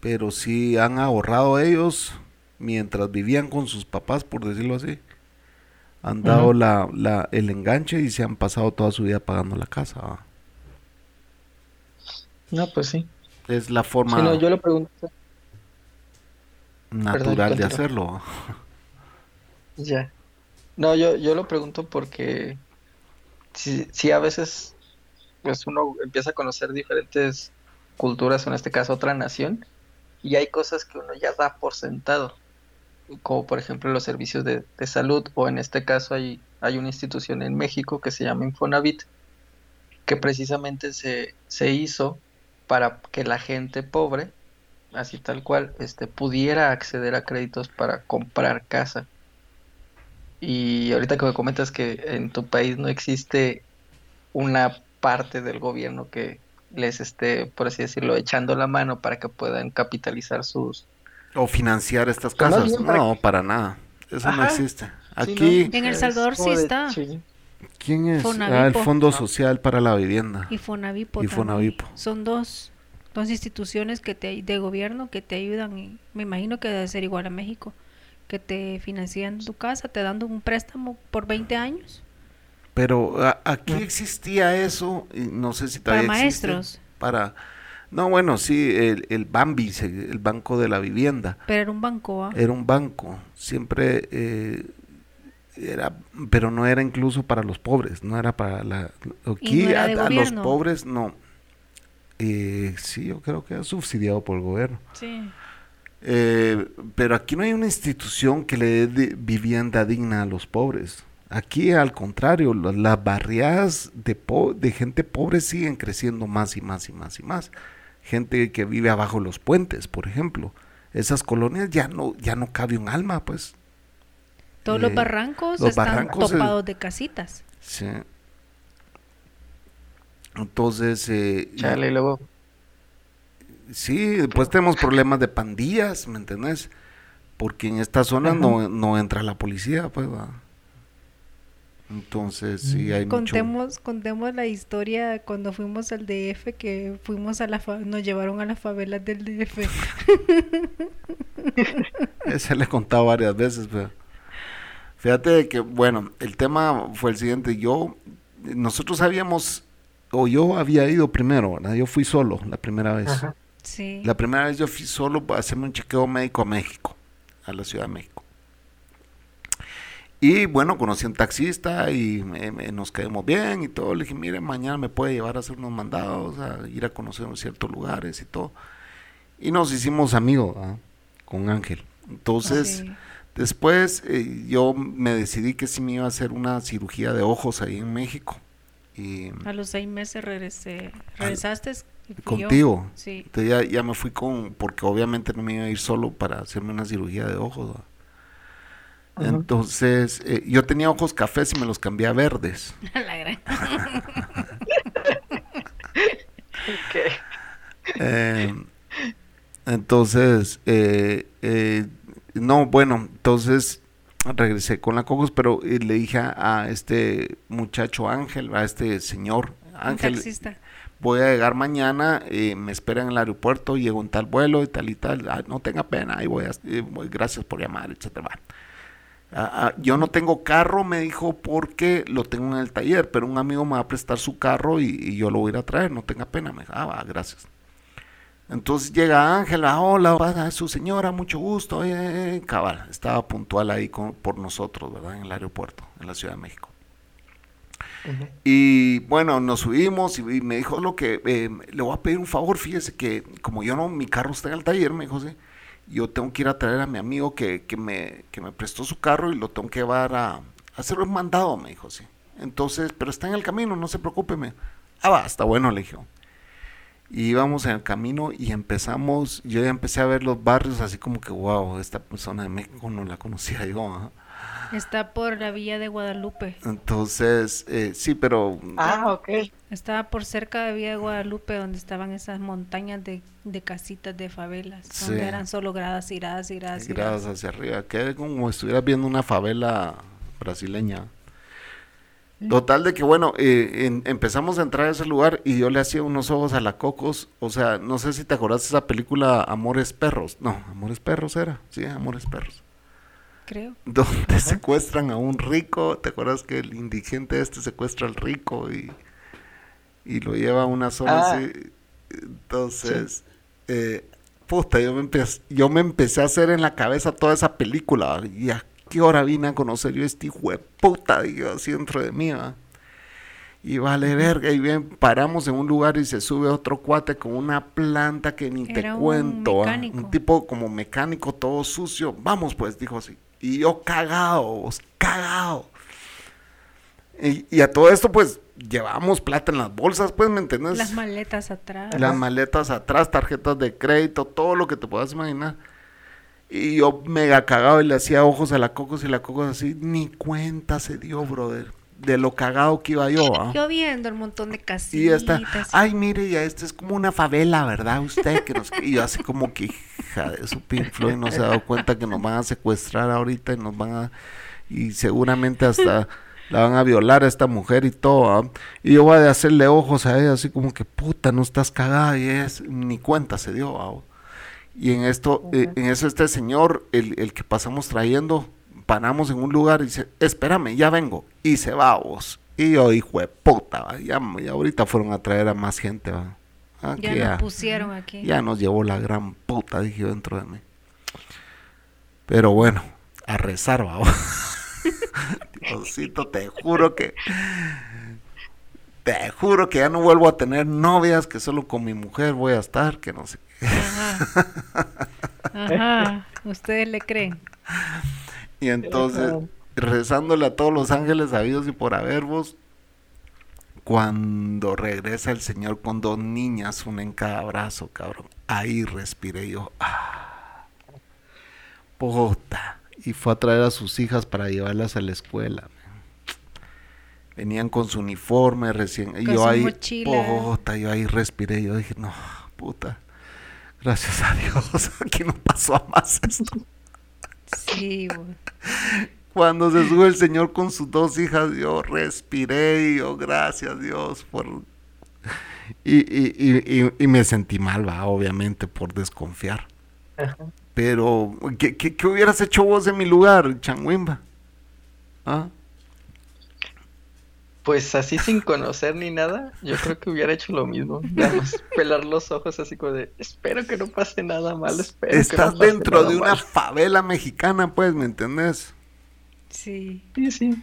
[SPEAKER 1] pero sí han ahorrado ellos mientras vivían con sus papás, por decirlo así. Han dado la, la- el enganche y se han pasado toda su vida pagando la casa.
[SPEAKER 2] No, pues sí.
[SPEAKER 1] Es la forma
[SPEAKER 2] Sí, no, yo lo pregunto.
[SPEAKER 1] natural de hacerlo.
[SPEAKER 2] Ya. No, yo, yo lo pregunto porque si, si a veces pues uno empieza a conocer diferentes culturas, o en este caso otra nación, y hay cosas que uno ya da por sentado, como por ejemplo los servicios de, de salud, o en este caso hay, hay una institución en México que se llama Infonavit, que precisamente se, se hizo para que la gente pobre, así tal cual, este, pudiera acceder a créditos para comprar casa. Y ahorita que me comentas que en tu país no existe una parte del gobierno que les esté, por así decirlo, echando la mano para que puedan capitalizar sus...
[SPEAKER 1] O financiar estas
[SPEAKER 2] Pues
[SPEAKER 1] casas.
[SPEAKER 2] para
[SPEAKER 1] No, para nada. Eso no existe.
[SPEAKER 2] Sí,
[SPEAKER 1] Aquí,
[SPEAKER 2] ¿no?
[SPEAKER 3] En El Salvador sí está.
[SPEAKER 2] sí.
[SPEAKER 1] ¿quién es? Ah, el Fondo. Social para la Vivienda.
[SPEAKER 3] Y Fonavipo
[SPEAKER 1] Y. Fonavipo.
[SPEAKER 3] Son dos, dos instituciones que te, de gobierno que te ayudan. y me imagino que debe ser igual a México. Que te financian tu casa, te dando un préstamo por 20 años.
[SPEAKER 1] Pero a- aquí existía eso, y no sé si
[SPEAKER 3] Para
[SPEAKER 1] todavía existe,
[SPEAKER 3] maestros.
[SPEAKER 1] Para, no, bueno, sí, el, el Bambi, el Banco de la Vivienda,
[SPEAKER 3] Pero era un banco, ¿ah?
[SPEAKER 1] era un banco, siempre eh, era, pero no era incluso para los pobres, no era para la, aquí
[SPEAKER 3] no
[SPEAKER 1] a, a los pobres no. Eh, sí, yo creo que era subsidiado por el gobierno.
[SPEAKER 3] Sí.
[SPEAKER 1] Eh, pero aquí no hay una institución que le dé vivienda digna a los pobres. Aquí, al contrario, las barriadas de, po- de gente pobre siguen creciendo más y más y más y más. Gente que vive abajo los puentes, por ejemplo. Esas colonias ya no, ya no cabe un alma, pues.
[SPEAKER 3] Todos
[SPEAKER 1] Eh,
[SPEAKER 3] los barrancos
[SPEAKER 1] los
[SPEAKER 3] están
[SPEAKER 1] barrancos, eh,
[SPEAKER 3] topados de casitas.
[SPEAKER 1] Sí. Entonces, eh,
[SPEAKER 2] Chale, y luego,
[SPEAKER 1] Sí, después tenemos problemas de pandillas, ¿me entendés? Porque en esta zona
[SPEAKER 2] Ajá.
[SPEAKER 1] no, no entra la policía, pues, ¿va? Entonces, sí, hay
[SPEAKER 3] contemos, Contemos la historia cuando fuimos al DF, que fuimos a la nos llevaron a las favelas del DF.
[SPEAKER 1] Ese le he contado varias veces, pero... Fíjate que, bueno, el tema fue el siguiente. Yo, nosotros habíamos, o yo había ido primero, ¿verdad? Yo fui solo la primera vez.
[SPEAKER 3] Sí.
[SPEAKER 1] La primera vez yo fui solo para hacerme un chequeo médico a México, a la Ciudad de México. Y bueno, conocí a un taxista y nos quedamos bien y todo. Le dije, mire, mañana me puede llevar a hacer unos mandados, a ir a conocer ciertos lugares y todo. Y nos hicimos amigos con Ángel. Entonces, después eh, yo me decidí que sí me iba a hacer una cirugía de ojos ahí en México. Y
[SPEAKER 3] a los seis meses regresé. ¿Regresaste?
[SPEAKER 1] Contigo.
[SPEAKER 3] Sí.
[SPEAKER 1] Entonces ya, ya, me fui con, porque obviamente no me iba a ir solo para hacerme una cirugía de ojos. Entonces, eh, yo tenía ojos cafés y me los cambié a verdes. La gran. Eh, entonces, eh, no, bueno, entonces regresé con la cocos, pero le dije a, este muchacho Ángel, a este señor Ángel, voy a llegar mañana, me espera en el aeropuerto, llego en tal vuelo y tal y tal, ah, no tenga pena, ahí voy, a, gracias por llamar, etcétera. Ah, ah, yo no tengo carro, me dijo, porque lo tengo en el taller, pero un amigo me va a prestar su carro y, yo lo voy a ir a traer, no tenga pena. Me dijo, ah, gracias. Entonces llega Ángela, hola, su señora, mucho gusto. Eh, cabal, estaba puntual ahí por nosotros, ¿verdad? En el aeropuerto, en la Ciudad de México. Y bueno, nos subimos y, me dijo lo que eh, le voy a pedir un favor, fíjese que como yo no, mi carro está en el taller, me dijo, sí yo tengo que ir a traer a mi amigo que, me, me prestó su carro y lo tengo que llevar a, hacer un mandado, me dijo, sí. Entonces, pero está en el camino, no se preocupe. Me, ah, va, está bueno, le dijo. Y íbamos en el camino y empezamos, yo ya empecé a ver los barrios así como que, wow, esta persona de México no la conocía yo.
[SPEAKER 3] Está por la villa de Guadalupe.
[SPEAKER 1] Entonces, eh, sí, pero...
[SPEAKER 2] Ah, ok.
[SPEAKER 3] Estaba por cerca de Villa de Guadalupe, donde estaban esas montañas de, casitas de favelas, donde eran solo gradas y gradas y gradas.
[SPEAKER 1] Y gradas hacia arriba, que como si estuvieras viendo una favela brasileña. Total de que bueno, eh, empezamos a entrar a ese lugar y yo le hacía unos ojos a la Cocos, o sea, no sé si te acordás de esa película Amores Perros, no, Amores Perros era, sí, Amores Perros
[SPEAKER 3] creo.
[SPEAKER 1] Donde secuestran a un rico, ¿te acuerdas que el indigente este secuestra al rico y, y lo lleva a una zona ah. así? Entonces, eh, puta, yo me, empecé, yo me empecé a hacer en la cabeza toda esa película, y a qué hora vine a conocer yo este hijo de puta, digo, así dentro de mí, Y vale verga, y bien, paramos en un lugar y se sube otro cuate con una planta que ni te cuento. Un, tipo como mecánico, todo sucio. Vamos pues, dijo así. Y yo cagado, cagado. Y, a todo esto, pues, llevamos plata en las bolsas, pues, ¿me entiendes?
[SPEAKER 3] Las maletas atrás.
[SPEAKER 1] Las maletas atrás, tarjetas de crédito, todo lo que te puedas imaginar. Y yo mega cagado y le hacía ojos a la Cocos y la Cocos así, ni cuenta se dio, brother de lo cagado que iba yo. ¿ah?
[SPEAKER 3] Yo viendo el montón de casitas.
[SPEAKER 1] Y ay, mire, ya este es como una favela, ¿verdad? Usted que nos... Y yo así como que, hija de su Pink Floyd, no se ha dado cuenta que nos van a secuestrar ahorita y nos van a... Y seguramente hasta la van a violar a esta mujer y todo. Y yo voy a hacerle ojos a ella así como que, puta, no estás cagada. Y es, ni cuenta se dio. ¿ah? Y en esto, eh, en eso este señor, el, el que pasamos trayendo, paramos en un lugar y dice, espérame, ya vengo. Y se va vos. Y yo, hijo de puta, ya, ahorita fueron a traer a más gente. ¿va?
[SPEAKER 3] ya nos pusieron aquí.
[SPEAKER 1] Ya nos llevó la gran puta, dije yo dentro de mí. Pero bueno, a rezar, va. Diosito, te juro que te juro que ya no vuelvo a tener novias, que solo con mi mujer voy a estar, que no sé qué.
[SPEAKER 3] Ajá. Ajá. ¿Ustedes le creen?
[SPEAKER 1] Y entonces, rezándole a todos los ángeles sabidos y por haber vos, cuando regresa el Señor con dos niñas, una en cada brazo, cabrón, ahí respiré yo, ah, puta, y fue a traer a sus hijas para llevarlas a la escuela. Venían con su uniforme recién, y yo ahí, puta, yo ahí respiré, yo dije, no, puta, gracias a Dios, aquí no pasó a más esto.
[SPEAKER 3] Sí,
[SPEAKER 1] Cuando se sube el señor con sus dos hijas, yo respiré y yo, gracias Dios por... Y, y, y, y me sentí mal, va, obviamente, por desconfiar. Pero, ¿qué, ¿qué, qué, hubieras hecho vos en mi lugar, Changuimba? ¿Ah?
[SPEAKER 2] Pues así sin conocer ni nada, yo creo que hubiera hecho lo mismo. Más pelar los ojos así como de, espero que no pase nada mal, espero
[SPEAKER 1] Estás
[SPEAKER 2] que no
[SPEAKER 1] dentro
[SPEAKER 2] de
[SPEAKER 1] una favela mexicana, pues, ¿me entendés?
[SPEAKER 3] Sí.
[SPEAKER 2] Sí, sí.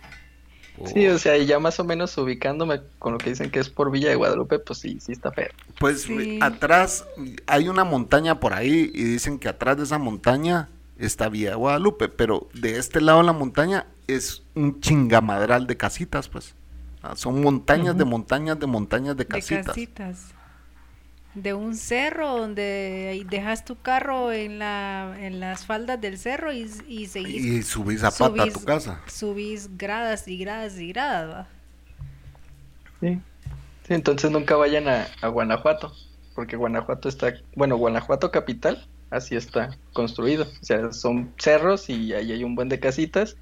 [SPEAKER 2] Oh. Sí, o sea, ya más o menos ubicándome con lo que dicen que es por Villa de Guadalupe, pues sí, sí está feo.
[SPEAKER 1] Pues sí. atrás hay una montaña por ahí y dicen que atrás de esa montaña está Villa de Guadalupe, pero de este lado de la montaña es un chingamadral de casitas, pues. Ah, son montañas uh -huh. de montañas de montañas de casitas.
[SPEAKER 3] De casitas. De un cerro donde dejas tu carro en la en las faldas del cerro y, y seguís.
[SPEAKER 1] Y subís a pata subís, a tu casa.
[SPEAKER 3] Subís gradas y gradas y gradas, ¿va?
[SPEAKER 2] Sí. sí entonces nunca vayan a, a Guanajuato, porque Guanajuato está, bueno, Guanajuato capital, así está construido. O sea, son cerros y ahí hay un buen de casitas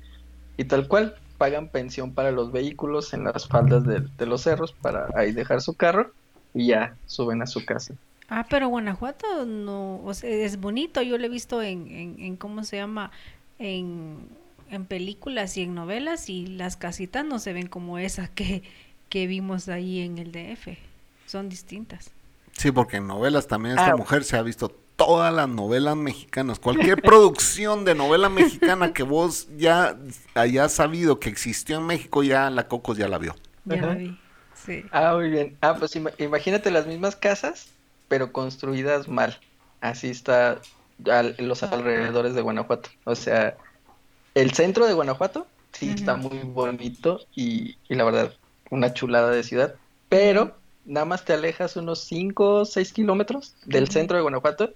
[SPEAKER 2] y tal cual pagan pensión para los vehículos en las faldas de, de, los cerros para ahí dejar su carro y ya suben a su casa.
[SPEAKER 3] Ah, pero Guanajuato no, o sea, es bonito, yo lo he visto en, en, en ¿cómo se llama? En, en, películas y en novelas y las casitas no se ven como esas que, que vimos ahí en el DF, son distintas.
[SPEAKER 1] Sí, porque en novelas también esta ah. mujer se ha visto todas las novelas mexicanas, cualquier producción de novela mexicana que vos ya hayas sabido que existió en México, ya la Cocos ya la vio.
[SPEAKER 3] Ya la vi, sí.
[SPEAKER 2] Ah, muy bien. Ah, pues im imagínate las mismas casas, pero construidas mal. Así está al los alrededores de Guanajuato. O sea, el centro de Guanajuato sí uh -huh. está muy bonito y, y la verdad, una chulada de ciudad, pero nada más te alejas unos 5 o 6 kilómetros del centro de Guanajuato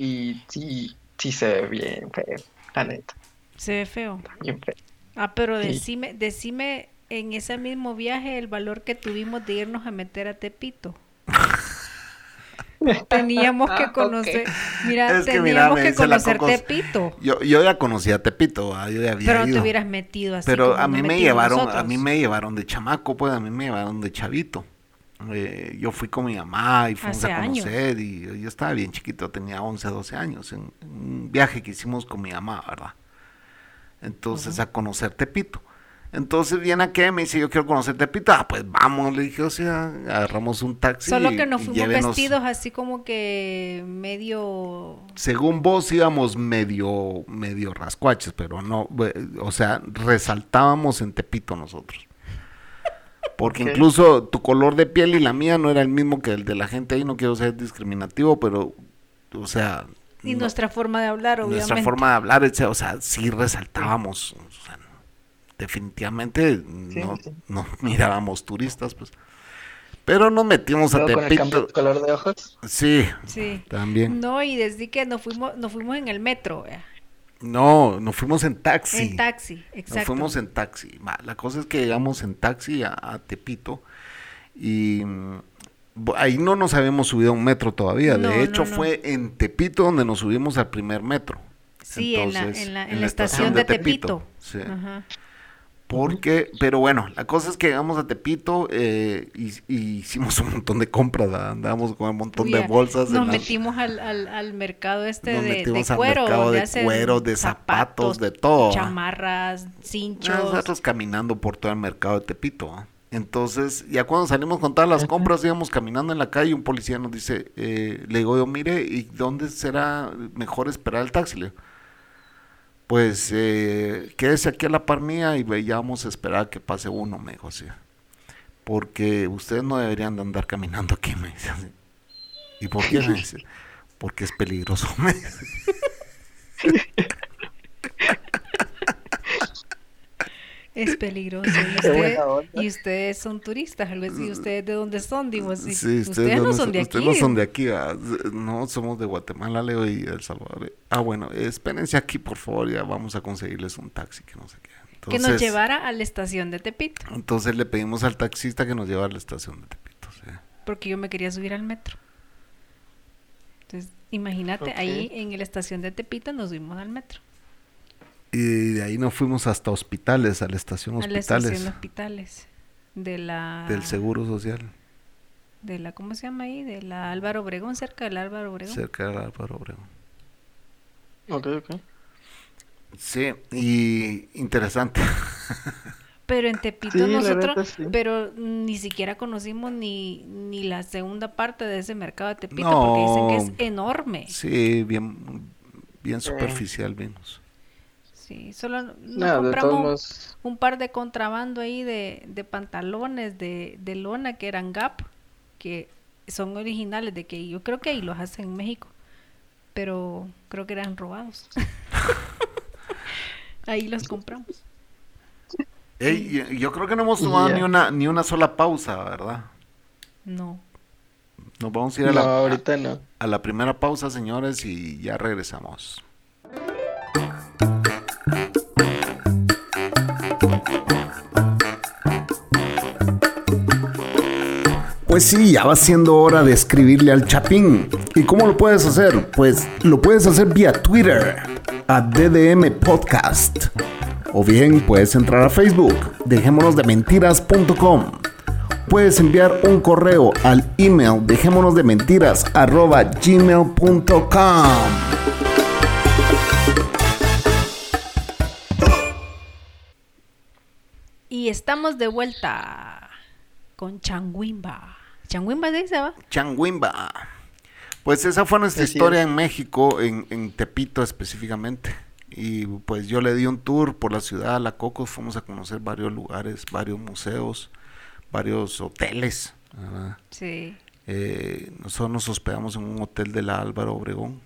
[SPEAKER 2] y sí, sí se ve bien feo, la neta.
[SPEAKER 3] Se ve feo.
[SPEAKER 2] Bien feo.
[SPEAKER 3] Ah, pero decime, sí. decime en ese mismo viaje el valor que tuvimos de irnos a meter a Tepito. teníamos que conocer, okay. mira, es que teníamos mira, que conocer Tepito.
[SPEAKER 1] Yo, yo ya conocía Tepito, yo ya había
[SPEAKER 3] Pero
[SPEAKER 1] ido.
[SPEAKER 3] te hubieras metido así.
[SPEAKER 1] Pero a mí me llevaron, nosotros. a mí me llevaron de chamaco, pues a mí me llevaron de chavito. Eh, yo fui con mi mamá y fuimos
[SPEAKER 3] Hace
[SPEAKER 1] a conocer
[SPEAKER 3] años.
[SPEAKER 1] y yo estaba bien chiquito, tenía 11, 12 años, en, en un viaje que hicimos con mi mamá, ¿verdad? Entonces uh -huh. a conocer Tepito. Entonces viene aquí me dice, yo quiero conocer Tepito. Ah, pues vamos, le dije, o sea, agarramos un taxi.
[SPEAKER 3] Solo que nos fuimos llévenos... vestidos así como que medio...
[SPEAKER 1] Según vos íbamos medio, medio rascuaches, pero no, o sea, resaltábamos en Tepito nosotros. Porque okay. incluso tu color de piel y la mía no era el mismo que el de la gente ahí, no quiero ser discriminativo, pero, o sea...
[SPEAKER 3] Y no, nuestra forma de hablar, obviamente.
[SPEAKER 1] Nuestra forma de hablar, o sea, sí resaltábamos, o sea, definitivamente sí, no, sí. no, mirábamos turistas, pues. Pero nos metimos a Tepito.
[SPEAKER 2] Con el color de ojos?
[SPEAKER 1] Sí,
[SPEAKER 3] sí,
[SPEAKER 1] también.
[SPEAKER 3] No, y desde que nos fuimos, nos fuimos en el metro, ¿eh?
[SPEAKER 1] No, nos fuimos en taxi.
[SPEAKER 3] En taxi, exacto.
[SPEAKER 1] Nos fuimos en taxi. La cosa es que llegamos en taxi a, a Tepito y ahí no nos habíamos subido a un metro todavía.
[SPEAKER 3] No,
[SPEAKER 1] de hecho,
[SPEAKER 3] no, no.
[SPEAKER 1] fue en Tepito donde nos subimos al primer metro.
[SPEAKER 3] Sí, Entonces, en, la, en, la, en, la, estación de Tepito.
[SPEAKER 1] Tepito. Sí. Ajá. Porque, pero bueno, la cosa es que llegamos a Tepito eh, y, y, hicimos un montón de compras, andábamos con un montón Uy, de bolsas.
[SPEAKER 3] Nos metimos al, al, al, mercado este
[SPEAKER 1] nos
[SPEAKER 3] de, de
[SPEAKER 1] al
[SPEAKER 3] cuero.
[SPEAKER 1] Mercado de cuero, de zapatos, zapatos, de todo.
[SPEAKER 3] Chamarras, cinchos.
[SPEAKER 1] Nosotros caminando por todo el mercado de Tepito. Entonces, ya cuando salimos con todas las compras, íbamos caminando en la calle y un policía nos dice, eh, le digo yo, mire, ¿y dónde será mejor esperar el taxi? Le digo, pues eh, quédese aquí a la par mía y vayamos a esperar que pase uno, me dijo así. Porque ustedes no deberían de andar caminando aquí, me dice así. ¿Y por qué? Me porque es peligroso, me dice.
[SPEAKER 3] Es peligroso. Y, usted, y, ustedes son turistas, ¿y ustedes de dónde son? Digo así.
[SPEAKER 1] Sí, ustedes, ustedes, no son de aquí. Ustedes no son de aquí, ah, no somos de Guatemala, Leo y El Salvador. Ah, bueno, espérense aquí, por favor, ya vamos a conseguirles un taxi, que no sé qué.
[SPEAKER 3] Entonces, que nos llevara a la estación de Tepito.
[SPEAKER 1] Entonces le pedimos al taxista que nos llevara a la estación de Tepito. ¿sí?
[SPEAKER 3] Porque yo me quería subir al metro. Entonces, imagínate, okay. ahí en la estación de Tepito nos subimos al metro.
[SPEAKER 1] Y de ahí nos fuimos hasta hospitales, a la estación
[SPEAKER 3] A la
[SPEAKER 1] hospitales
[SPEAKER 3] estación de hospitales. De la...
[SPEAKER 1] del Seguro Social,
[SPEAKER 3] De la, ¿cómo se llama ahí? De la Álvaro Obregón, cerca del Álvaro Obregón.
[SPEAKER 1] cerca del Álvaro Obregón.
[SPEAKER 2] Ok, ok.
[SPEAKER 1] Sí, y interesante.
[SPEAKER 3] Pero en Tepito
[SPEAKER 2] Sí,
[SPEAKER 3] nosotros,
[SPEAKER 2] sí.
[SPEAKER 3] pero ni siquiera conocimos ni, ni la segunda parte de ese mercado de Tepito
[SPEAKER 1] No.
[SPEAKER 3] porque dicen que es enorme.
[SPEAKER 1] Sí, bien, bien superficial vimos.
[SPEAKER 3] Sí, solo nos
[SPEAKER 2] No,
[SPEAKER 3] compramos
[SPEAKER 2] modos.
[SPEAKER 3] un par de contrabando ahí de, de pantalones de, de lona que eran Gap, que son originales de que yo creo que ahí los hacen en México, pero creo que eran robados. ahí los compramos.
[SPEAKER 1] Ey, yo- creo que no hemos tomado ni una ni una sola pausa, ¿verdad?
[SPEAKER 3] No.
[SPEAKER 1] Nos vamos a ir a
[SPEAKER 2] No,
[SPEAKER 1] la,
[SPEAKER 2] ahorita no.
[SPEAKER 1] a la primera pausa, señores, y ya regresamos. Pues sí, ya va siendo hora de escribirle al Chapín. ¿Y cómo lo puedes hacer? Pues lo puedes hacer vía Twitter, a DDM Podcast. O bien puedes entrar a Facebook, dejémonos de mentiras.com. Puedes enviar un correo al email dejémonos.
[SPEAKER 3] Y estamos de vuelta con Changuimba. Changuimba se dice, ¿va?
[SPEAKER 1] Changuimba. Pues esa fue nuestra historia en México, en, en Tepito específicamente. Y pues yo le di un tour por la ciudad, la Cocos, fuimos a conocer varios lugares, varios museos, varios hoteles. ¿verdad?
[SPEAKER 3] Sí.
[SPEAKER 1] Eh, nosotros nos hospedamos en un hotel de la Álvaro Obregón.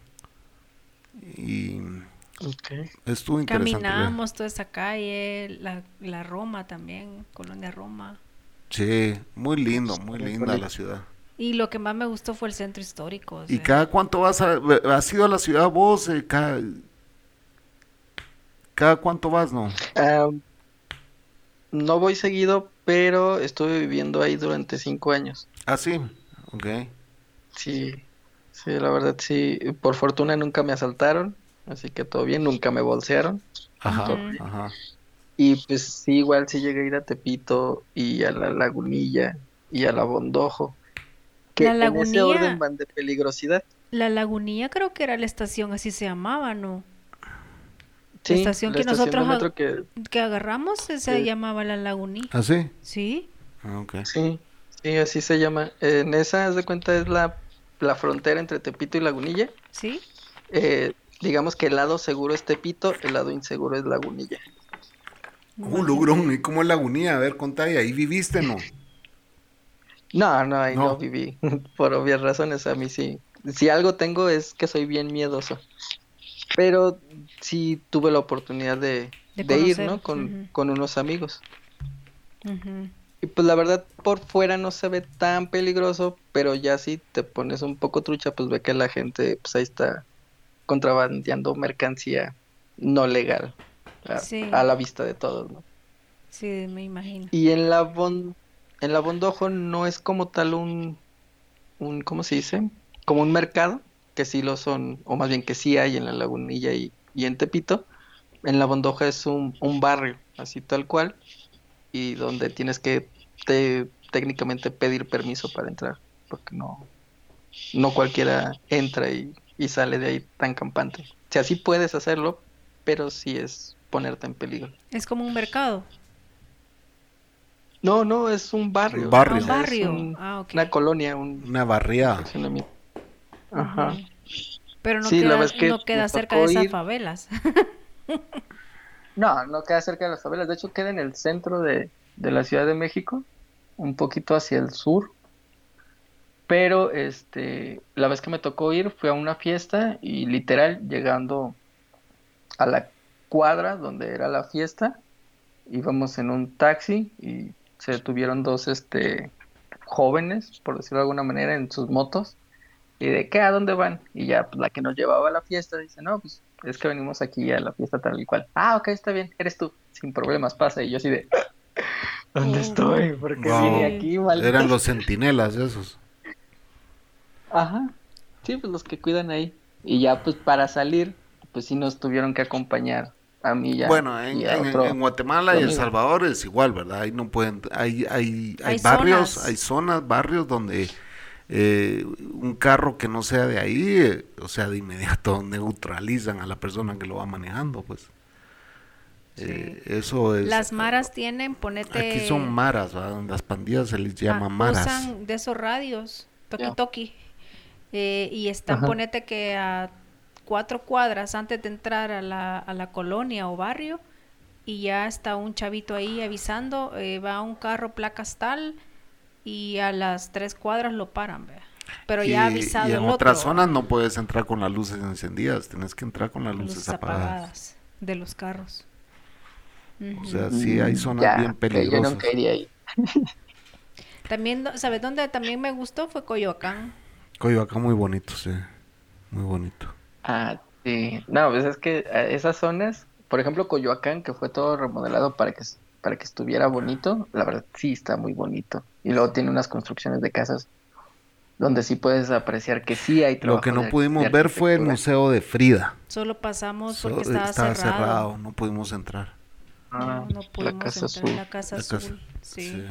[SPEAKER 1] Y
[SPEAKER 2] Ok.
[SPEAKER 1] estuvo interesante.
[SPEAKER 3] Caminamos toda esa calle, la, la Roma también, Colonia Roma.
[SPEAKER 1] Sí, muy lindo, muy linda la ciudad.
[SPEAKER 3] Y lo que más me gustó fue el centro histórico. o
[SPEAKER 1] ¿Y cada cuánto vas a... ¿Has ido a la ciudad vos? eh, cada, ¿Cada cuánto vas, no?
[SPEAKER 2] No voy seguido, pero estuve viviendo ahí durante cinco años.
[SPEAKER 1] Ah, sí. Ok.
[SPEAKER 2] Sí, sí, la verdad sí. Por fortuna nunca me asaltaron, así que todo bien, nunca me bolsearon.
[SPEAKER 1] Ajá, ajá.
[SPEAKER 2] Y pues sí, igual sí llegué a ir a Tepito y a la Lagunilla y a la Bondojo. Que
[SPEAKER 3] La
[SPEAKER 2] en ese orden van de peligrosidad.
[SPEAKER 3] La Lagunilla creo que era la estación, así se llamaba, ¿no?
[SPEAKER 2] Sí,
[SPEAKER 3] estación
[SPEAKER 2] la
[SPEAKER 3] que
[SPEAKER 2] estación de
[SPEAKER 3] nosotros
[SPEAKER 2] que
[SPEAKER 3] Que agarramos se
[SPEAKER 2] Sí.
[SPEAKER 3] llamaba la Lagunilla.
[SPEAKER 1] ¿Ah, sí?
[SPEAKER 3] Sí,
[SPEAKER 1] Ah, ok.
[SPEAKER 2] Sí, sí, así se llama. En esa, haz de cuenta, es la, la frontera entre Tepito y Lagunilla.
[SPEAKER 3] sí.
[SPEAKER 2] Eh, digamos que el lado seguro es Tepito, el lado inseguro es Lagunilla.
[SPEAKER 1] Uh, Lugrón, ¿y cómo es la agonía? A ver, contá, ¿y ahí viviste, no?
[SPEAKER 2] No, no, ahí no,
[SPEAKER 1] No.
[SPEAKER 2] viví. Por obvias razones, a mí sí. Si algo tengo es que soy bien miedoso. Pero sí tuve la oportunidad de,
[SPEAKER 3] De
[SPEAKER 2] de ir, ¿no? Con, unos amigos. Y pues la verdad, por fuera no se ve tan peligroso, pero ya si te pones un poco trucha, pues ve que la gente, pues ahí está contrabandeando mercancía no legal a,
[SPEAKER 3] Sí.
[SPEAKER 2] a la vista de todos, ¿no?
[SPEAKER 3] Sí, me imagino.
[SPEAKER 2] Y en la bon, en la Bondojo no es como tal un, un, ¿cómo se dice? Como un mercado, que sí lo son, o más bien que sí hay en la Lagunilla y, y en Tepito. En la Bondoja es un, un barrio, así tal cual, y donde tienes que te- técnicamente pedir permiso para entrar, porque no, no cualquiera entra y, y sale de ahí tan campante. O sea, sí puedes hacerlo, pero sí es ponerte en peligro.
[SPEAKER 3] Es como un mercado.
[SPEAKER 2] No, no, es un barrio.
[SPEAKER 1] Un barrio.
[SPEAKER 3] Ah, un barrio.
[SPEAKER 2] un-
[SPEAKER 3] Ah.
[SPEAKER 2] Una colonia, un
[SPEAKER 1] Una barriada.
[SPEAKER 2] Ajá.
[SPEAKER 3] Pero no
[SPEAKER 2] Sí,
[SPEAKER 3] queda,
[SPEAKER 2] que
[SPEAKER 3] no cerca de esas
[SPEAKER 2] ir.
[SPEAKER 3] favelas.
[SPEAKER 2] No, no queda cerca de las favelas. De hecho, queda en el centro de, de la Ciudad de México, un poquito hacia el sur. Pero este, la vez que me tocó ir fue a una fiesta y literal llegando a la cuadra donde era la fiesta, íbamos en un taxi y se detuvieron dos este jóvenes, por decirlo de alguna manera, en sus motos. ¿Y de qué? ¿A dónde van? Y ya, pues la que nos llevaba a la fiesta dice, no, pues es que venimos aquí a la fiesta tal y cual. Ah, ok, está bien, eres tú, sin problemas, pasa. Y yo así de, ¿dónde estoy? ¿Por qué
[SPEAKER 1] Wow.
[SPEAKER 2] vine aquí, maldito?
[SPEAKER 1] Eran los centinelas esos.
[SPEAKER 2] Ajá, sí, pues los que cuidan ahí. Y ya, pues para salir, pues sí nos tuvieron que acompañar a mí ya.
[SPEAKER 1] Bueno, en,
[SPEAKER 2] y
[SPEAKER 1] en-
[SPEAKER 2] otro-
[SPEAKER 1] en Guatemala y El. Salvador es igual, ¿verdad? Ahí no pueden, hay, hay, hay,
[SPEAKER 3] Hay
[SPEAKER 1] barrios,
[SPEAKER 3] zonas.
[SPEAKER 1] hay zonas, barrios donde eh, un carro que no sea de ahí, eh, o sea, de inmediato neutralizan a la persona que lo va manejando, pues. Eh, eso es.
[SPEAKER 3] Las maras tienen, ponete...
[SPEAKER 1] Aquí son maras, ¿verdad? Las pandillas se les
[SPEAKER 3] ah,
[SPEAKER 1] llama maras.
[SPEAKER 3] Usan de esos radios, toki toki. Eh, y están,
[SPEAKER 2] Ajá.
[SPEAKER 3] ponete que a cuatro cuadras antes de entrar a la, a la colonia o barrio, y ya está un chavito ahí avisando, eh, va un carro placas tal, y a las tres cuadras lo paran, vea. Pero ya ha
[SPEAKER 1] Y-
[SPEAKER 3] avisado
[SPEAKER 1] y en
[SPEAKER 3] el
[SPEAKER 1] otras
[SPEAKER 3] otro,
[SPEAKER 1] zonas no puedes entrar con las luces encendidas, tienes que entrar con las luces,
[SPEAKER 3] luces
[SPEAKER 1] apagadas.
[SPEAKER 3] apagadas de los carros.
[SPEAKER 1] O sea, sí hay zonas
[SPEAKER 2] Ya,
[SPEAKER 1] bien
[SPEAKER 2] que Yo
[SPEAKER 1] peligrosas.
[SPEAKER 2] nunca iría ahí.
[SPEAKER 3] También, ¿sabes dónde también me gustó? Fue Coyoacán.
[SPEAKER 1] Coyoacán muy bonito, sí. Muy bonito.
[SPEAKER 2] Ah, sí. No, pues es que eh, esas zonas, por ejemplo, Coyoacán, que fue todo remodelado para que, para que estuviera bonito, la verdad sí está muy bonito. Y luego tiene unas construcciones de casas donde sí puedes apreciar que sí hay
[SPEAKER 1] Lo
[SPEAKER 2] trabajo
[SPEAKER 1] que no
[SPEAKER 2] de-
[SPEAKER 1] pudimos
[SPEAKER 2] de
[SPEAKER 1] ver fue el. Museo de Frida.
[SPEAKER 3] Solo pasamos
[SPEAKER 1] So-
[SPEAKER 3] porque estaba, cerrado.
[SPEAKER 1] no pudimos entrar.
[SPEAKER 2] Ah,
[SPEAKER 3] no, no
[SPEAKER 2] la
[SPEAKER 3] pudimos
[SPEAKER 2] Casa
[SPEAKER 3] entrar.
[SPEAKER 2] Azul.
[SPEAKER 3] La Casa
[SPEAKER 1] La
[SPEAKER 3] Azul.
[SPEAKER 1] casa-
[SPEAKER 3] sí.
[SPEAKER 1] Sí.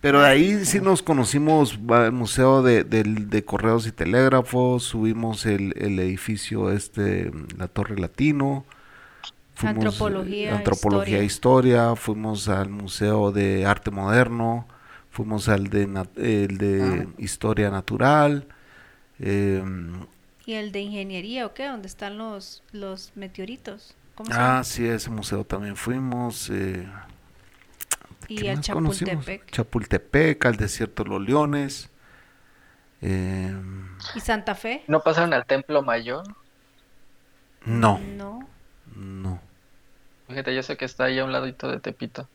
[SPEAKER 1] Pero de ahí sí nos conocimos va, el Museo de, del- de Correos y Telégrafos, subimos el, el edificio este, la Torre Latino, fuimos,
[SPEAKER 3] Antropología,
[SPEAKER 1] eh, Antropología Historia, fuimos al Museo de Arte Moderno, fuimos al de, el de
[SPEAKER 2] Ah.
[SPEAKER 1] Historia Natural, em,
[SPEAKER 3] ¿Y el de ingeniería o qué? ¿Dónde están los, los meteoritos? ¿Cómo se
[SPEAKER 1] ah, sí, a ese museo también fuimos. eh,
[SPEAKER 3] Y
[SPEAKER 1] ¿qué
[SPEAKER 3] el
[SPEAKER 1] más conocimos?
[SPEAKER 3] Chapultepec.
[SPEAKER 1] Chapultepec, al desierto de los leones. em,
[SPEAKER 3] ¿Y Santa Fe?
[SPEAKER 2] ¿No pasaron al Templo Mayor?
[SPEAKER 1] no,
[SPEAKER 3] No.
[SPEAKER 1] no,
[SPEAKER 2] Fíjate, yo sé que está ahí a un ladito de Tepito.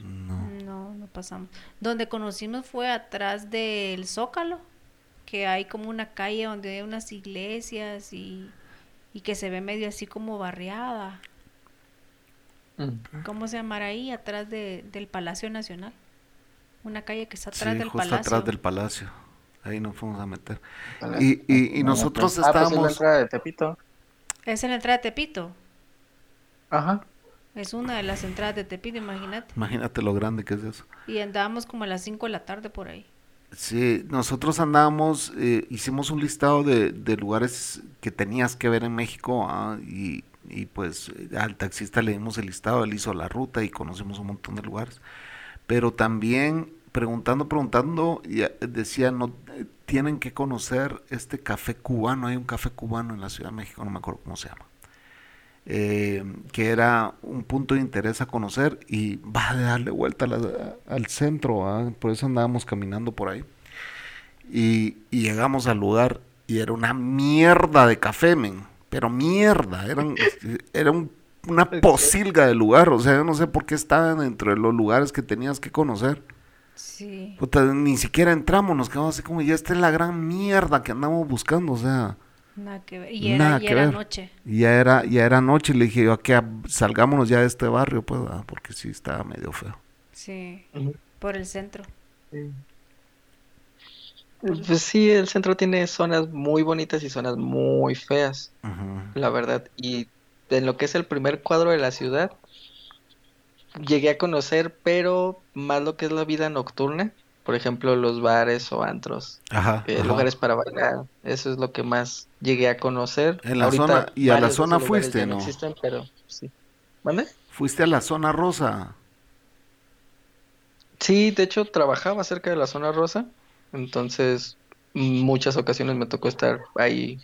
[SPEAKER 1] no.
[SPEAKER 3] No, no pasamos. Donde conocimos fue atrás del Zócalo, que hay como una calle donde hay unas iglesias y, y que se ve medio así como barriada. ¿Cómo se llamará ahí? Atrás de, del Palacio Nacional. Una calle que está atrás
[SPEAKER 1] Sí,
[SPEAKER 3] del
[SPEAKER 1] justo
[SPEAKER 3] palacio.
[SPEAKER 1] atrás del palacio. Ahí nos fuimos a meter.
[SPEAKER 2] Vale.
[SPEAKER 1] Y, y, y
[SPEAKER 2] No,
[SPEAKER 1] nosotros
[SPEAKER 2] pues- ah, pues es la
[SPEAKER 1] estábamos...
[SPEAKER 2] entrada de Tepito.
[SPEAKER 3] Es en la entrada de Tepito.
[SPEAKER 2] Ajá.
[SPEAKER 3] Es una de las entradas de Tepito, imagínate.
[SPEAKER 1] Imagínate lo grande que es eso.
[SPEAKER 3] Y andábamos como a las 5 de la tarde por ahí.
[SPEAKER 1] Sí, nosotros andábamos, eh, hicimos un listado de, de lugares que tenías que ver en México ah, y, y pues al taxista le dimos el listado, él hizo la ruta y conocimos un montón de lugares. Pero también preguntando, preguntando, decía, no, eh, tienen que conocer este café cubano, hay un café cubano en la Ciudad de México, no me acuerdo cómo se llama. eh, que era un punto de interés a conocer y va a darle vuelta al centro, por eso andábamos caminando por ahí. Y, y llegamos al lugar y era una mierda de café, men, pero mierda, eran, era un- una posilga de lugar, o sea, yo no sé por qué estaban dentro de los lugares que tenías que conocer.
[SPEAKER 3] Sí.
[SPEAKER 1] Puta, ni siquiera entramos, nos quedamos así como, ya esta es la gran mierda que andamos buscando, o sea.
[SPEAKER 3] Nada que ver. Y era,
[SPEAKER 1] Nada
[SPEAKER 3] y
[SPEAKER 1] que
[SPEAKER 3] era
[SPEAKER 1] ver.
[SPEAKER 3] noche.
[SPEAKER 1] Y ya era, ya era noche y le dije yo, "Aquí, ah, salgámonos ya de este barrio, pues, ah, porque sí estaba medio feo.
[SPEAKER 3] Sí. Por el centro.
[SPEAKER 2] Pues sí, el centro tiene zonas muy bonitas y zonas muy feas, la verdad. Y en lo que es el primer cuadro de la ciudad, llegué a conocer, pero más lo que es la vida nocturna, por ejemplo, los bares o antros,
[SPEAKER 1] Ajá,
[SPEAKER 2] eh,
[SPEAKER 1] ajá.
[SPEAKER 2] lugares para bailar, eso es lo que más llegué a conocer.
[SPEAKER 1] En la
[SPEAKER 2] Ahorita
[SPEAKER 1] zona- y a la zona fuiste,
[SPEAKER 2] ya
[SPEAKER 1] ¿no?
[SPEAKER 2] existen, pero sí. ¿Mande?
[SPEAKER 1] Fuiste a la zona rosa.
[SPEAKER 2] Sí, de hecho trabajaba cerca de la zona rosa, entonces muchas ocasiones me tocó estar ahí,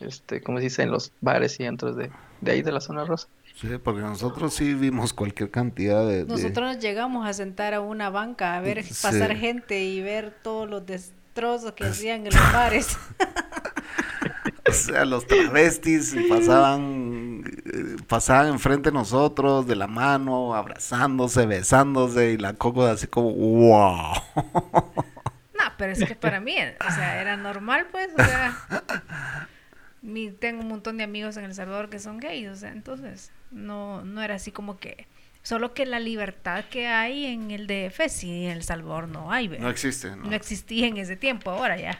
[SPEAKER 2] este, como se dice, en los bares y antros de, de ahí de la zona rosa.
[SPEAKER 1] Sí, porque nosotros sí vimos cualquier cantidad de... de-
[SPEAKER 3] Nosotros nos llegamos a sentar a una banca a ver
[SPEAKER 1] Sí.
[SPEAKER 3] pasar gente y ver todos los destrozos que hacían en los bares.
[SPEAKER 1] O sea, los travestis pasaban, eh, pasaban enfrente de nosotros, de la mano, abrazándose, besándose, y la coco así como, wow.
[SPEAKER 3] Pero es que para mí, o sea, era normal, pues, o sea, mi, tengo un montón de amigos en El Salvador que son gays, o sea, entonces, no, no era así como que, solo que la libertad que hay en el DF, sí, en El Salvador no hay, ¿ve?
[SPEAKER 1] No existe, ¿no?
[SPEAKER 3] No existía en ese tiempo, ahora ya.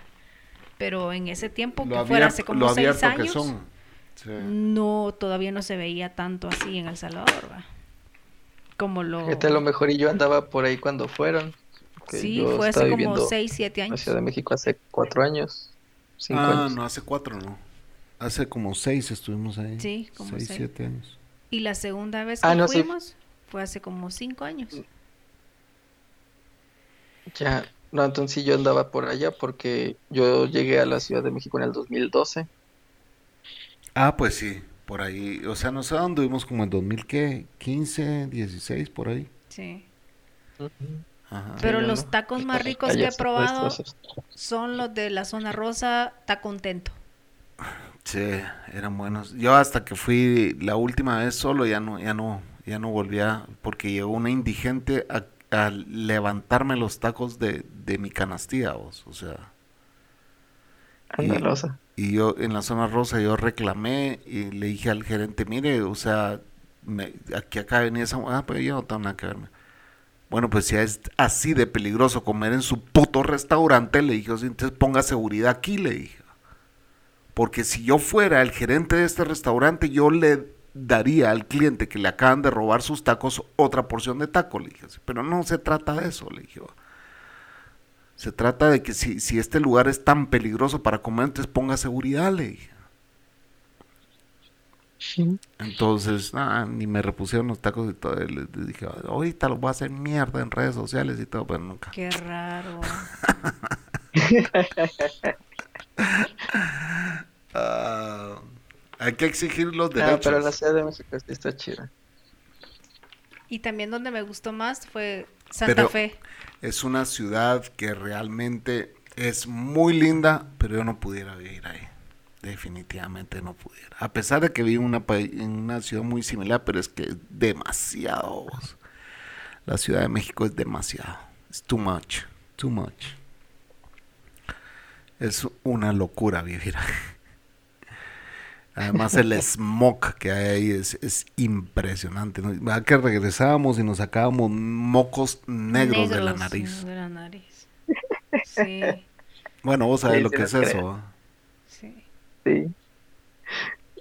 [SPEAKER 3] Pero en ese tiempo, que
[SPEAKER 1] Lo
[SPEAKER 3] fuera
[SPEAKER 1] abierto,
[SPEAKER 3] hace como
[SPEAKER 1] lo
[SPEAKER 3] seis
[SPEAKER 1] abierto que
[SPEAKER 3] años,
[SPEAKER 1] son. Sí.
[SPEAKER 3] no, todavía no se veía tanto así en El Salvador, ¿va? Como lo...
[SPEAKER 2] Fíjate, a lo mejor y yo andaba por ahí cuando fueron. Que
[SPEAKER 3] Sí,
[SPEAKER 2] yo
[SPEAKER 3] fue
[SPEAKER 2] estaba
[SPEAKER 3] hace como
[SPEAKER 2] viviendo
[SPEAKER 3] 6, 7
[SPEAKER 2] en la
[SPEAKER 3] años.
[SPEAKER 2] Ciudad de México hace cuatro años. Cinco
[SPEAKER 1] Ah,
[SPEAKER 2] años.
[SPEAKER 1] no, hace cuatro no. Hace como seis estuvimos ahí.
[SPEAKER 3] Sí, como
[SPEAKER 1] seis,
[SPEAKER 3] seis.
[SPEAKER 1] siete años.
[SPEAKER 3] Y la segunda vez que
[SPEAKER 2] Ah, no, sí.
[SPEAKER 3] fuimos fue hace como 5 años.
[SPEAKER 2] Ya, no, entonces sí yo andaba por allá porque yo llegué a la Ciudad de México en el 2012.
[SPEAKER 1] Ah, pues sí, por ahí. O sea, no sé dónde vimos como en 2015, 16, por ahí.
[SPEAKER 3] Sí.
[SPEAKER 1] Ajá.
[SPEAKER 3] Pero los
[SPEAKER 2] no.
[SPEAKER 3] tacos más ricos que he probado son los de la zona rosa, está contento.
[SPEAKER 1] Sí, eran buenos. Yo hasta que fui la última vez solo ya no, ya no, ya no volvía porque llegó una indigente a, a levantarme los tacos de, de mi canastilla, vos, o sea. Y,
[SPEAKER 2] Andalosa.
[SPEAKER 1] y yo en la zona rosa yo reclamé y le dije al gerente, mire, o sea, me- aquí acá venía esa, ah, pero yo no tengo nada que verme. Bueno, pues si es así de peligroso comer en su puto restaurante, le dije, o sea, entonces ponga seguridad aquí, le dije. Porque si yo fuera el gerente de este restaurante, yo le daría al cliente que le acaban de robar sus tacos otra porción de taco, le dije. Pero no se trata de eso, le dije. Se trata de que si, si este lugar es tan peligroso para comer, entonces ponga seguridad, le dije. Entonces, ah, ni me repusieron los tacos y todo. y les dije, ahorita los voy a hacer mierda en redes sociales y todo, pero nunca.
[SPEAKER 3] Qué raro.
[SPEAKER 1] Ah, hay que exigir los
[SPEAKER 2] No,
[SPEAKER 1] derechos.
[SPEAKER 2] pero la Ciudad de México está chida.
[SPEAKER 3] Y también donde me gustó más fue Santa
[SPEAKER 1] Pero-
[SPEAKER 3] Fe.
[SPEAKER 1] Es una ciudad que realmente es muy linda, pero yo no pudiera vivir ahí. Definitivamente no pudiera. A pesar de que vivo en una, en una ciudad muy similar, pero es que es demasiado. La Ciudad de México es demasiado. Es too much. Too much. Es una locura vivir. Además el smog que hay ahí es, es impresionante. ¿no? ¿Verdad que regresábamos y nos sacábamos mocos negros, de la nariz?
[SPEAKER 3] De la nariz. Sí,
[SPEAKER 1] Bueno, vos sabés
[SPEAKER 2] Sí,
[SPEAKER 1] lo que es eso.
[SPEAKER 3] Sí.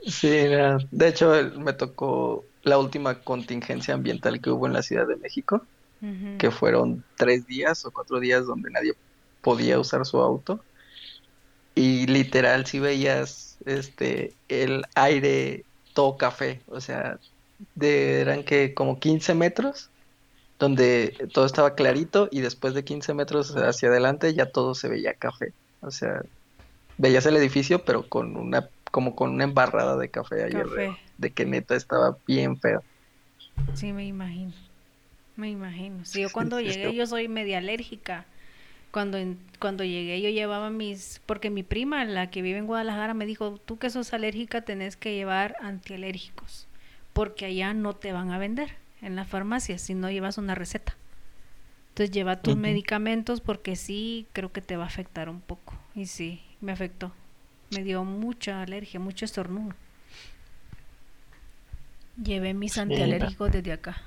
[SPEAKER 2] Sí, no. De hecho, me tocó la última contingencia ambiental que hubo en la Ciudad de México, que fueron tres días o cuatro días donde nadie podía usar su auto. Y literal, si veías este el aire todo café, o sea, de, eran que como 15 metros, donde todo estaba clarito y después de 15 metros hacia adelante ya todo se veía café. O sea, veías el edificio, pero con una, como con una embarrada de café ahí
[SPEAKER 3] Café.
[SPEAKER 2] de que neta estaba bien feo.
[SPEAKER 3] Sí, me imagino. Me imagino. Sí, yo cuando
[SPEAKER 2] sí,
[SPEAKER 3] llegué yo soy media alérgica. Cuando, cuando llegué yo llevaba mis... Porque mi prima, la que vive en Guadalajara, me dijo, tú que sos alérgica tenés que llevar antialérgicos. Porque allá no te van a vender en la farmacia si no llevas una receta. Entonces lleva tus medicamentos porque sí, creo que te va a afectar un poco. Y sí, me afectó. Me dio mucha alergia, mucho estornudo. Llevé mis antialérgicos desde acá.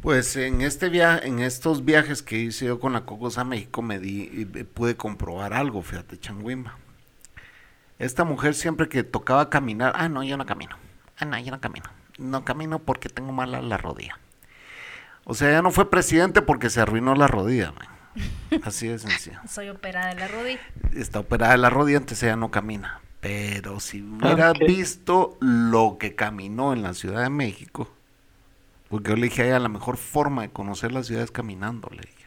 [SPEAKER 1] Pues en este viaje, en estos viajes que hice yo con la Cocos a México, me di, eh, pude comprobar algo, fíjate, Changuimba. Esta mujer siempre que tocaba caminar, ah, no, yo no camino. Ah, no, yo no camino. No camino porque tengo mala la rodilla. O sea, ya no fue presidente porque se arruinó la rodilla, man. Así de sencillo.
[SPEAKER 3] Soy operada de la rodilla.
[SPEAKER 1] Está operada de la rodilla, entonces ella no camina. Pero si hubiera
[SPEAKER 2] Ok.
[SPEAKER 1] visto lo que caminó en la Ciudad de México, porque yo le dije a ella, la mejor forma de conocer la ciudad es caminando, le dije.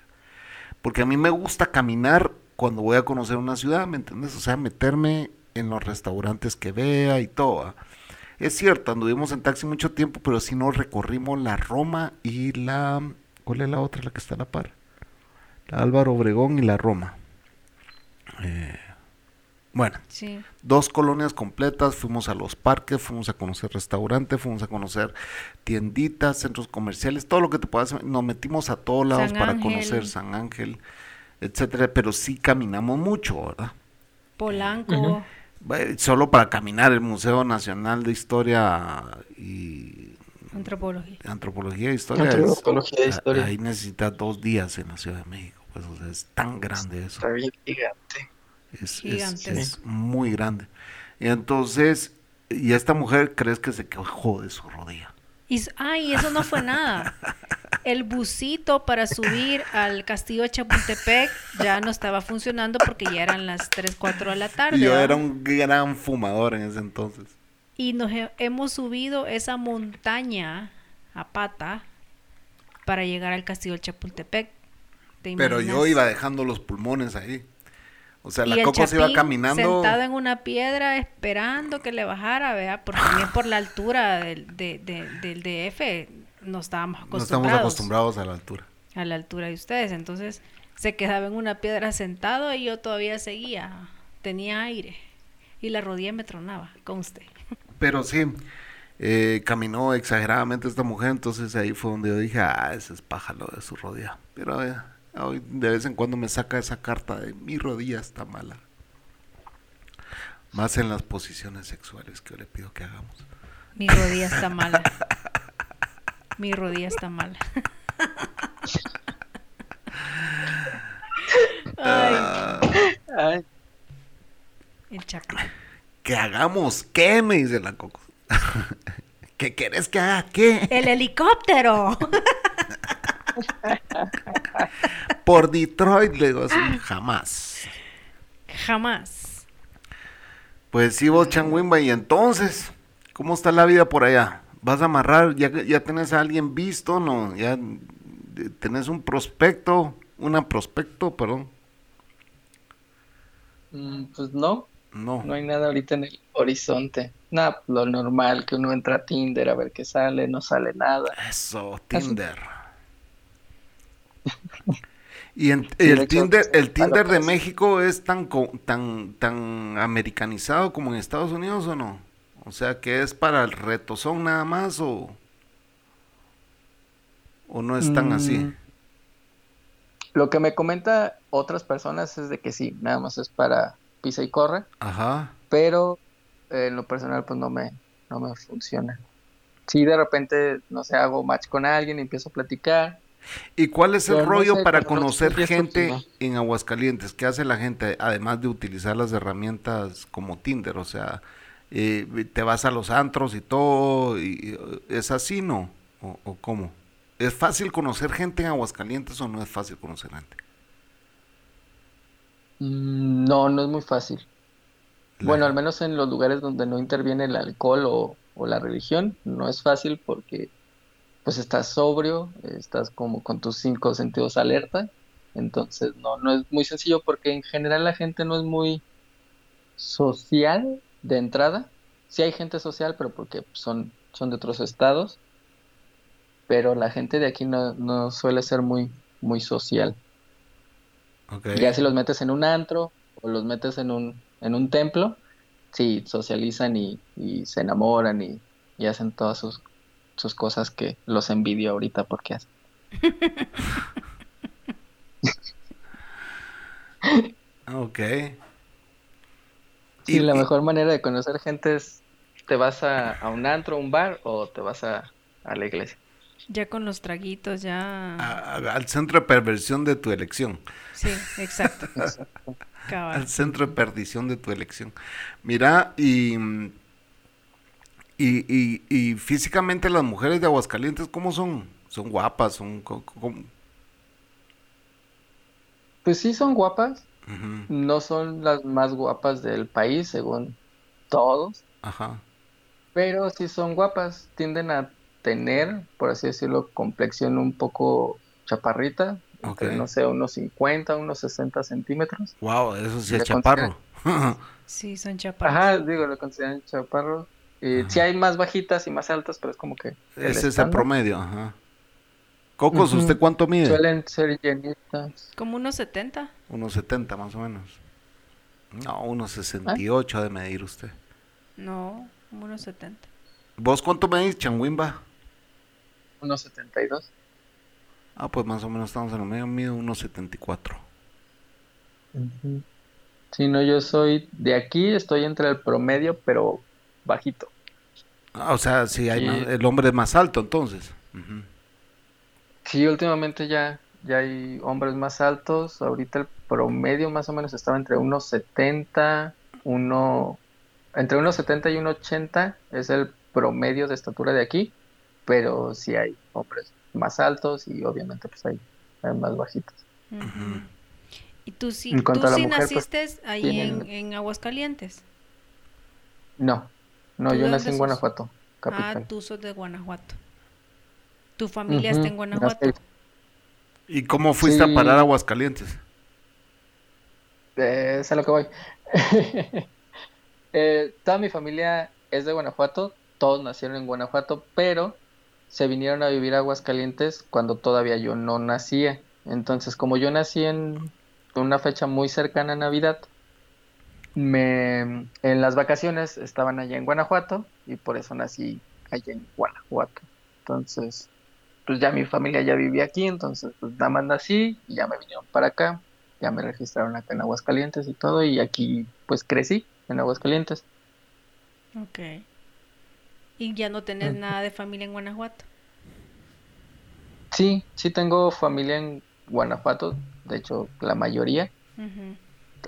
[SPEAKER 1] Porque a mí me gusta caminar cuando voy a conocer una ciudad, ¿me entiendes? O sea, meterme en los restaurantes que vea y todo. ¿ah? Es cierto, anduvimos en taxi mucho tiempo, pero si no recorrimos la Roma y la... ¿Cuál es la otra, la que está a la par? La Álvaro Obregón y la Roma. Eh, bueno,
[SPEAKER 3] Sí.
[SPEAKER 1] dos colonias completas, fuimos a los parques, fuimos a conocer restaurantes, fuimos a conocer tienditas, centros comerciales, todo lo que te puedas, nos metimos a todos lados
[SPEAKER 3] San
[SPEAKER 1] para
[SPEAKER 3] Ángel.
[SPEAKER 1] conocer San Ángel, etcétera, pero sí caminamos mucho, ¿verdad?
[SPEAKER 3] Polanco.
[SPEAKER 1] Solo para caminar el Museo Nacional de Historia y
[SPEAKER 3] Antropología.
[SPEAKER 1] Antropología e Historia, es-
[SPEAKER 2] Antropología e
[SPEAKER 1] a-
[SPEAKER 2] Historia.
[SPEAKER 1] ahí necesitas dos días en la Ciudad de México, pues o sea, es tan grande eso.
[SPEAKER 2] Está bien gigante.
[SPEAKER 1] Es, es-
[SPEAKER 3] Gigante.
[SPEAKER 1] es muy grande. Y entonces, Y esta mujer crees que se quejó de su rodilla.
[SPEAKER 3] Y, ay, eso no fue nada. El busito para subir al castillo de Chapultepec ya no estaba funcionando porque ya eran las 3, 4 de la tarde.
[SPEAKER 1] Yo era un gran fumador en ese entonces.
[SPEAKER 3] Y nos he- hemos subido esa montaña a pata para llegar al castillo de Chapultepec. ¿Te
[SPEAKER 1] Pero yo iba dejando los pulmones ahí. O sea, la Coco se iba caminando.
[SPEAKER 3] Sentado en una piedra esperando que le bajara, vea, porque también por la altura del, de- de- del DF no estábamos
[SPEAKER 1] No
[SPEAKER 3] acostumbrados,
[SPEAKER 1] estamos acostumbrados a la altura.
[SPEAKER 3] a la altura de ustedes. Entonces se quedaba en una piedra sentado y yo todavía seguía, tenía aire y la rodilla me tronaba, conste.
[SPEAKER 1] Pero sí, eh, caminó exageradamente esta mujer, entonces ahí fue donde yo dije, ah, ese es pájaro de su rodilla. Pero eh, hoy de vez en cuando me saca esa carta de mi rodilla está mala. Más en las posiciones sexuales que yo le pido que hagamos.
[SPEAKER 3] Mi rodilla está mala. Mi rodilla está mala. Ay,
[SPEAKER 2] Ay,
[SPEAKER 3] el Chapín.
[SPEAKER 1] ¿Qué hagamos? ¿Qué? Me dice la Coco. ¿Qué querés que haga? ¿Qué?
[SPEAKER 3] ¡El helicóptero!
[SPEAKER 1] Por Detroit, le digo así, jamás.
[SPEAKER 3] Jamás.
[SPEAKER 1] Pues sí, vos, Changuimba, y entonces, ¿cómo está la vida por allá? ¿Vas a amarrar? ¿Ya, ya tenés a alguien visto? ¿No? ¿Ya eh, tenés un prospecto? ¿Una prospecto, perdón?
[SPEAKER 2] mm, pues no,
[SPEAKER 1] No.
[SPEAKER 2] no hay nada ahorita en el horizonte. Nada, lo normal, que uno entra a Tinder a ver qué sale, no sale nada.
[SPEAKER 1] Eso, Tinder. Y en- el Tinder, el Tinder de México es tan tan tan americanizado como en Estados Unidos o no? O sea, que es para el retozón nada más o o no es tan así.
[SPEAKER 2] Mm, Lo que me comenta otras personas es de que sí, nada más es para pisa y corre,
[SPEAKER 1] Ajá.
[SPEAKER 2] pero eh, en lo personal pues no me, no me funciona. Si de repente, no sé, hago match con alguien y empiezo a platicar,
[SPEAKER 1] ¿Y cuál es el
[SPEAKER 2] no
[SPEAKER 1] rollo
[SPEAKER 2] sé,
[SPEAKER 1] para
[SPEAKER 2] no
[SPEAKER 1] conocer gente en Aguascalientes? ¿Qué hace la gente además de utilizar las herramientas como Tinder? O sea, eh, te vas a los antros y todo, y eh, ¿es así, no? ¿O, o cómo? ¿Es fácil conocer gente en Aguascalientes o no es fácil conocer gente?
[SPEAKER 2] Mm, no, no es muy fácil.
[SPEAKER 1] La-
[SPEAKER 2] Bueno, al menos en los lugares donde no interviene el alcohol o, o la religión, no es fácil porque pues estás sobrio, estás como con tus cinco sentidos alerta, entonces no, no es muy sencillo porque en general la gente no es muy social de entrada. Sí hay gente social, pero porque son, son de otros estados, pero la gente de aquí no, no suele ser muy, muy social.
[SPEAKER 1] Ok.
[SPEAKER 2] Ya si los metes en un antro o los metes en un, en un templo, sí, socializan y, y se enamoran y, y hacen todas sus, sus cosas que los envidio ahorita porque hacen.
[SPEAKER 1] Ok.
[SPEAKER 2] Sí,
[SPEAKER 1] Y-
[SPEAKER 2] la mejor manera de conocer gente es te vas a, a un antro, un bar o te vas a, a la iglesia.
[SPEAKER 3] Ya con los traguitos, ya.
[SPEAKER 1] a- a- al centro de perversión de tu elección.
[SPEAKER 3] Sí, exacto.
[SPEAKER 1] Al centro de perdición de tu elección. Mira, y, y, y, y físicamente las mujeres de Aguascalientes, ¿cómo son? Son guapas, son...
[SPEAKER 2] Pues sí, son guapas, no son las más guapas del país según todos,
[SPEAKER 1] Ajá.
[SPEAKER 2] pero sí son guapas, tienden a tener, por así decirlo, complexión un poco chaparrita, entre, no sé, unos 50, unos 60 centímetros.
[SPEAKER 1] Wow, eso sí es chaparro.
[SPEAKER 3] Sí, son chaparros.
[SPEAKER 2] Ajá, digo, lo consideran chaparro. Y sí hay más bajitas y más altas, pero es como que... El
[SPEAKER 1] Ese es el promedio, ajá. Cocos, ¿usted cuánto mide?
[SPEAKER 2] Suelen ser llenitas.
[SPEAKER 3] Como unos 70.
[SPEAKER 1] Unos 70 más o menos. No, unos 68 ¿Ah? ha de medir usted.
[SPEAKER 3] No, como unos 70.
[SPEAKER 1] ¿Vos cuánto medís,
[SPEAKER 2] Chanwimba? 1.72.
[SPEAKER 1] Ah, pues más o menos estamos en lo medio, mido 1.74. Uh
[SPEAKER 2] -huh. Sí, no, yo soy de aquí, estoy entre el promedio, pero bajito.
[SPEAKER 1] Ah, o sea, sí, hay el hombre es más alto entonces. Uh.
[SPEAKER 2] Sí, últimamente ya, ya hay hombres más altos. Ahorita el promedio más o menos estaba entre 1,70, 1, entre 1,70 y 1,80 es el promedio de estatura de aquí pero sí hay hombres más altos y obviamente pues hay, hay más bajitos.
[SPEAKER 3] ¿Y tú sí,
[SPEAKER 2] En
[SPEAKER 3] tú sí
[SPEAKER 2] mujer, pues,
[SPEAKER 3] naciste ahí
[SPEAKER 2] tienen-
[SPEAKER 3] en, en Aguascalientes?
[SPEAKER 2] No, no,
[SPEAKER 3] ¿Tú de
[SPEAKER 2] yo nací en? Guanajuato,
[SPEAKER 3] Ah, tú sos de Guanajuato. ¿Tu familia
[SPEAKER 2] Ujú,
[SPEAKER 3] está en Guanajuato?
[SPEAKER 2] nací-
[SPEAKER 1] ¿Y cómo fuiste a parar a Aguascalientes?
[SPEAKER 2] Eh, es a lo que voy. Eh, toda mi familia es de Guanajuato, todos nacieron en Guanajuato, pero se vinieron a vivir a Aguascalientes cuando todavía yo no nacía. Entonces, como yo nací en una fecha muy cercana a Navidad, me, en las vacaciones estaban allá en Guanajuato y por eso nací allá en Guanajuato. Entonces, pues ya mi familia ya vivía aquí, entonces pues nada más nací y ya me vinieron para acá, ya me registraron acá en Aguascalientes y todo y aquí pues crecí en Aguascalientes.
[SPEAKER 3] Ok. ¿Y ya no tenés nada de familia en Guanajuato?
[SPEAKER 2] Sí, sí tengo familia en Guanajuato, de hecho la mayoría,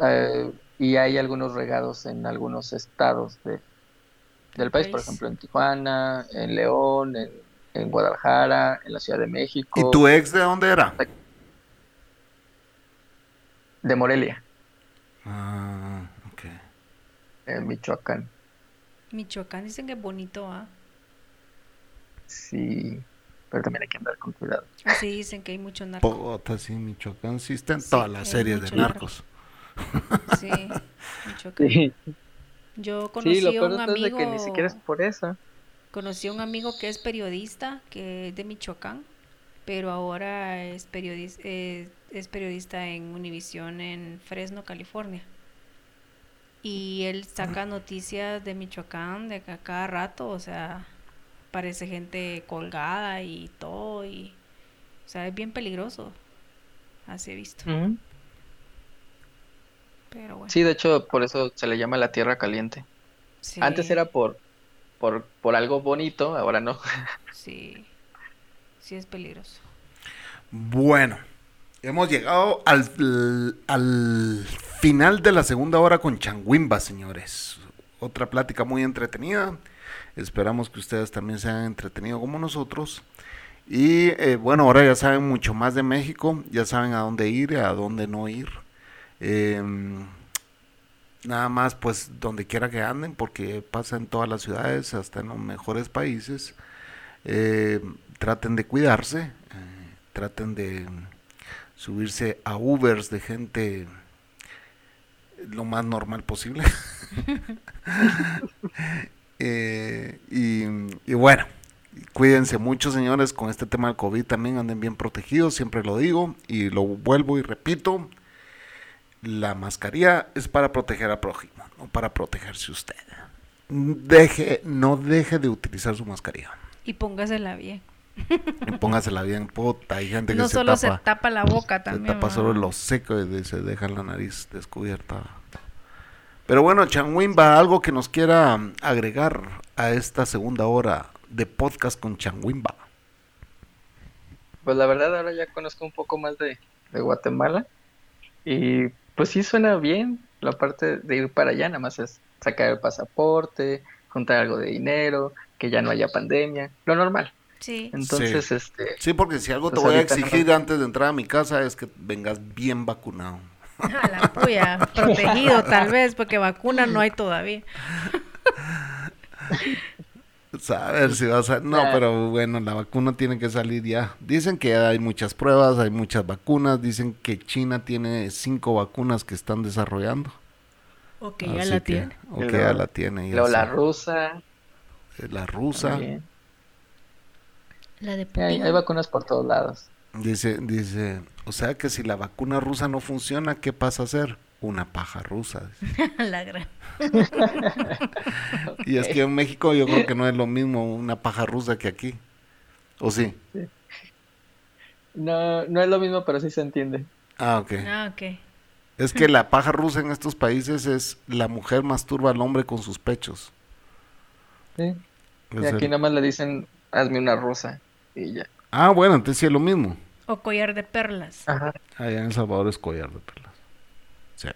[SPEAKER 2] eh, y hay algunos regados en algunos estados de, del país, por ejemplo en Tijuana, en León, en, en Guadalajara, en la Ciudad de México,
[SPEAKER 1] ¿Y tu ex de dónde era?
[SPEAKER 2] de Morelia,
[SPEAKER 1] Ah, ok.
[SPEAKER 2] en Michoacán.
[SPEAKER 3] Michoacán dicen que es bonito, ¿ah?
[SPEAKER 2] Sí, pero también hay que andar con cuidado.
[SPEAKER 3] Así dicen que hay mucho narco.
[SPEAKER 1] Bogotá, sí, Michoacán, sí está en
[SPEAKER 3] Sí,
[SPEAKER 1] todas las series de
[SPEAKER 3] mucho narco.
[SPEAKER 1] narcos.
[SPEAKER 3] Sí, Michoacán.
[SPEAKER 2] Sí,
[SPEAKER 3] Yo
[SPEAKER 2] sí,
[SPEAKER 3] conocí
[SPEAKER 2] lo
[SPEAKER 3] a un
[SPEAKER 2] todo es de
[SPEAKER 3] amigo,
[SPEAKER 2] que ni siquiera es por eso.
[SPEAKER 3] conocí a un amigo que es periodista, que es de Michoacán, pero ahora es periodista, es periodista en Univisión en Fresno, California. Y él saca noticias de Michoacán de ca- cada rato, o sea, parece gente colgada y todo, y, o sea, es bien peligroso, así he visto, pero bueno.
[SPEAKER 2] Sí, de hecho, por eso se le llama la tierra caliente.
[SPEAKER 3] sí,
[SPEAKER 2] Antes era por, por, por algo bonito, ahora no.
[SPEAKER 3] Sí, sí es peligroso.
[SPEAKER 1] Bueno, hemos llegado al, al final de la segunda hora con Changuimba, señores. Otra plática muy entretenida. Esperamos que ustedes también se hayan entretenido como nosotros. Y eh, bueno, ahora ya saben mucho más de México, ya saben a dónde ir a dónde no ir. Em, nada más, pues donde quiera que anden, porque pasa en todas las ciudades, hasta en los mejores países. Eh, traten de cuidarse, eh, traten de subirse a Ubers de gente lo más normal posible. Eh, y, y bueno, cuídense mucho, señores, con este tema del COVID también anden bien protegidos, siempre lo digo y lo vuelvo y repito. La mascarilla es para proteger al prójimo, no para protegerse usted. Deje, no deje de utilizar su mascarilla.
[SPEAKER 3] Y póngasela bien.
[SPEAKER 1] Y póngasela bien, puta. Hay gente que
[SPEAKER 3] No
[SPEAKER 1] se
[SPEAKER 3] solo
[SPEAKER 1] tapa,
[SPEAKER 3] se tapa la boca
[SPEAKER 1] se
[SPEAKER 3] también.
[SPEAKER 1] tapa
[SPEAKER 3] ¿verdad?
[SPEAKER 1] solo lo seco y de- se deja la nariz descubierta. Pero bueno, Chanwimba, algo que nos quiera agregar a esta segunda hora de podcast con Chanwimba.
[SPEAKER 2] Pues la verdad ahora ya conozco un poco más de, de Guatemala y pues sí suena bien la parte de ir para allá, nada más es sacar el pasaporte, juntar algo de dinero, que ya no haya pandemia, lo normal.
[SPEAKER 3] Sí.
[SPEAKER 2] Entonces, este,
[SPEAKER 1] Sí, porque si algo te
[SPEAKER 2] Pues
[SPEAKER 1] voy a
[SPEAKER 2] no.
[SPEAKER 1] exigir antes de entrar a mi casa es que vengas bien vacunado.
[SPEAKER 3] A la puya, protegido tal vez, porque vacuna no hay todavía.
[SPEAKER 1] A ver si vas a... No, pero bueno, la vacuna tiene que salir ya. Dicen que hay muchas pruebas, hay muchas vacunas. Dicen que China tiene cinco vacunas que están desarrollando.
[SPEAKER 3] Ok, ya
[SPEAKER 1] Así
[SPEAKER 3] la
[SPEAKER 1] que-
[SPEAKER 3] tiene.
[SPEAKER 1] O que ya la tiene. ya
[SPEAKER 2] luego la rusa,
[SPEAKER 1] Eh, La rusa.
[SPEAKER 2] también.
[SPEAKER 3] La de
[SPEAKER 2] Hay,
[SPEAKER 3] Putin.
[SPEAKER 2] hay vacunas por todos lados.
[SPEAKER 1] Dice, dice, o sea que si la vacuna rusa no funciona, ¿qué pasa a hacer? Una paja rusa.
[SPEAKER 3] la gran.
[SPEAKER 1] Y es que en México yo creo que no es lo mismo una paja rusa que aquí. ¿O sí?
[SPEAKER 2] No, no es lo mismo, pero sí se entiende.
[SPEAKER 1] Ah, ok.
[SPEAKER 3] Ah, ok.
[SPEAKER 1] Es que la paja rusa en estos países es la mujer masturba al hombre con sus pechos.
[SPEAKER 2] Sí.
[SPEAKER 1] Es
[SPEAKER 2] Y aquí
[SPEAKER 1] el-
[SPEAKER 2] nada más le dicen, hazme una rusa y ya.
[SPEAKER 1] Ah, bueno, entonces sí es lo mismo.
[SPEAKER 3] O collar de perlas.
[SPEAKER 2] Ajá.
[SPEAKER 1] Allá en El Salvador es collar de perlas. Sí.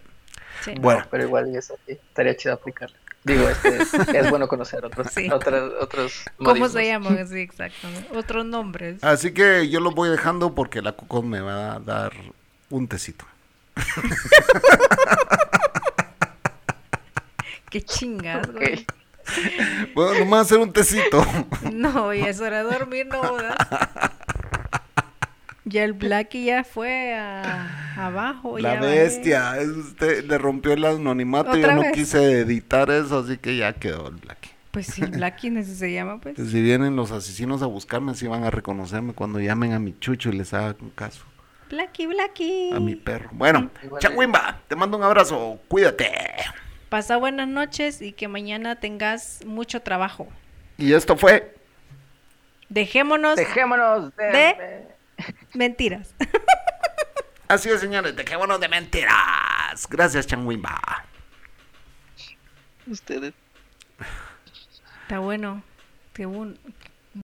[SPEAKER 3] Sí.
[SPEAKER 1] Bueno,
[SPEAKER 2] Pero igual eso sí, estaría chido aplicarla. Digo, este es, es bueno conocer otros,
[SPEAKER 3] Sí.
[SPEAKER 2] otros, otros
[SPEAKER 3] ¿Cómo se llaman? Sí, exacto. Otros nombres.
[SPEAKER 1] Así que yo los voy dejando porque la Coco me va a dar un tecito.
[SPEAKER 3] Qué chingas,
[SPEAKER 2] Ok.
[SPEAKER 3] güey.
[SPEAKER 1] Bueno, nomás hacer un tecito.
[SPEAKER 3] No, y es hora de dormir, no jodas. Ya el Blackie ya fue a, abajo.
[SPEAKER 1] La
[SPEAKER 3] ya
[SPEAKER 1] bestia. Es usted le rompió el anonimato. Yo
[SPEAKER 3] ¿Otra
[SPEAKER 1] no
[SPEAKER 3] vez?
[SPEAKER 1] quise editar eso, así que ya quedó el Black.
[SPEAKER 3] Pues sí, Blackie ese se llama, pues.
[SPEAKER 1] Si vienen los asesinos a buscarme, sí van a reconocerme cuando llamen a mi chucho y les hagan caso.
[SPEAKER 3] Blackie, Blackie.
[SPEAKER 1] A mi perro. Bueno. Changüimba, te mando un abrazo. Cuídate.
[SPEAKER 3] Pasa buenas noches y que mañana tengas mucho trabajo.
[SPEAKER 1] Y esto fue.
[SPEAKER 3] Dejémonos
[SPEAKER 2] Dejémonos de...
[SPEAKER 3] De- mentiras.
[SPEAKER 1] Así es, señores. Dejémonos de mentiras. Gracias, Changüimba.
[SPEAKER 2] Ustedes.
[SPEAKER 3] Está bueno. Qué, bun-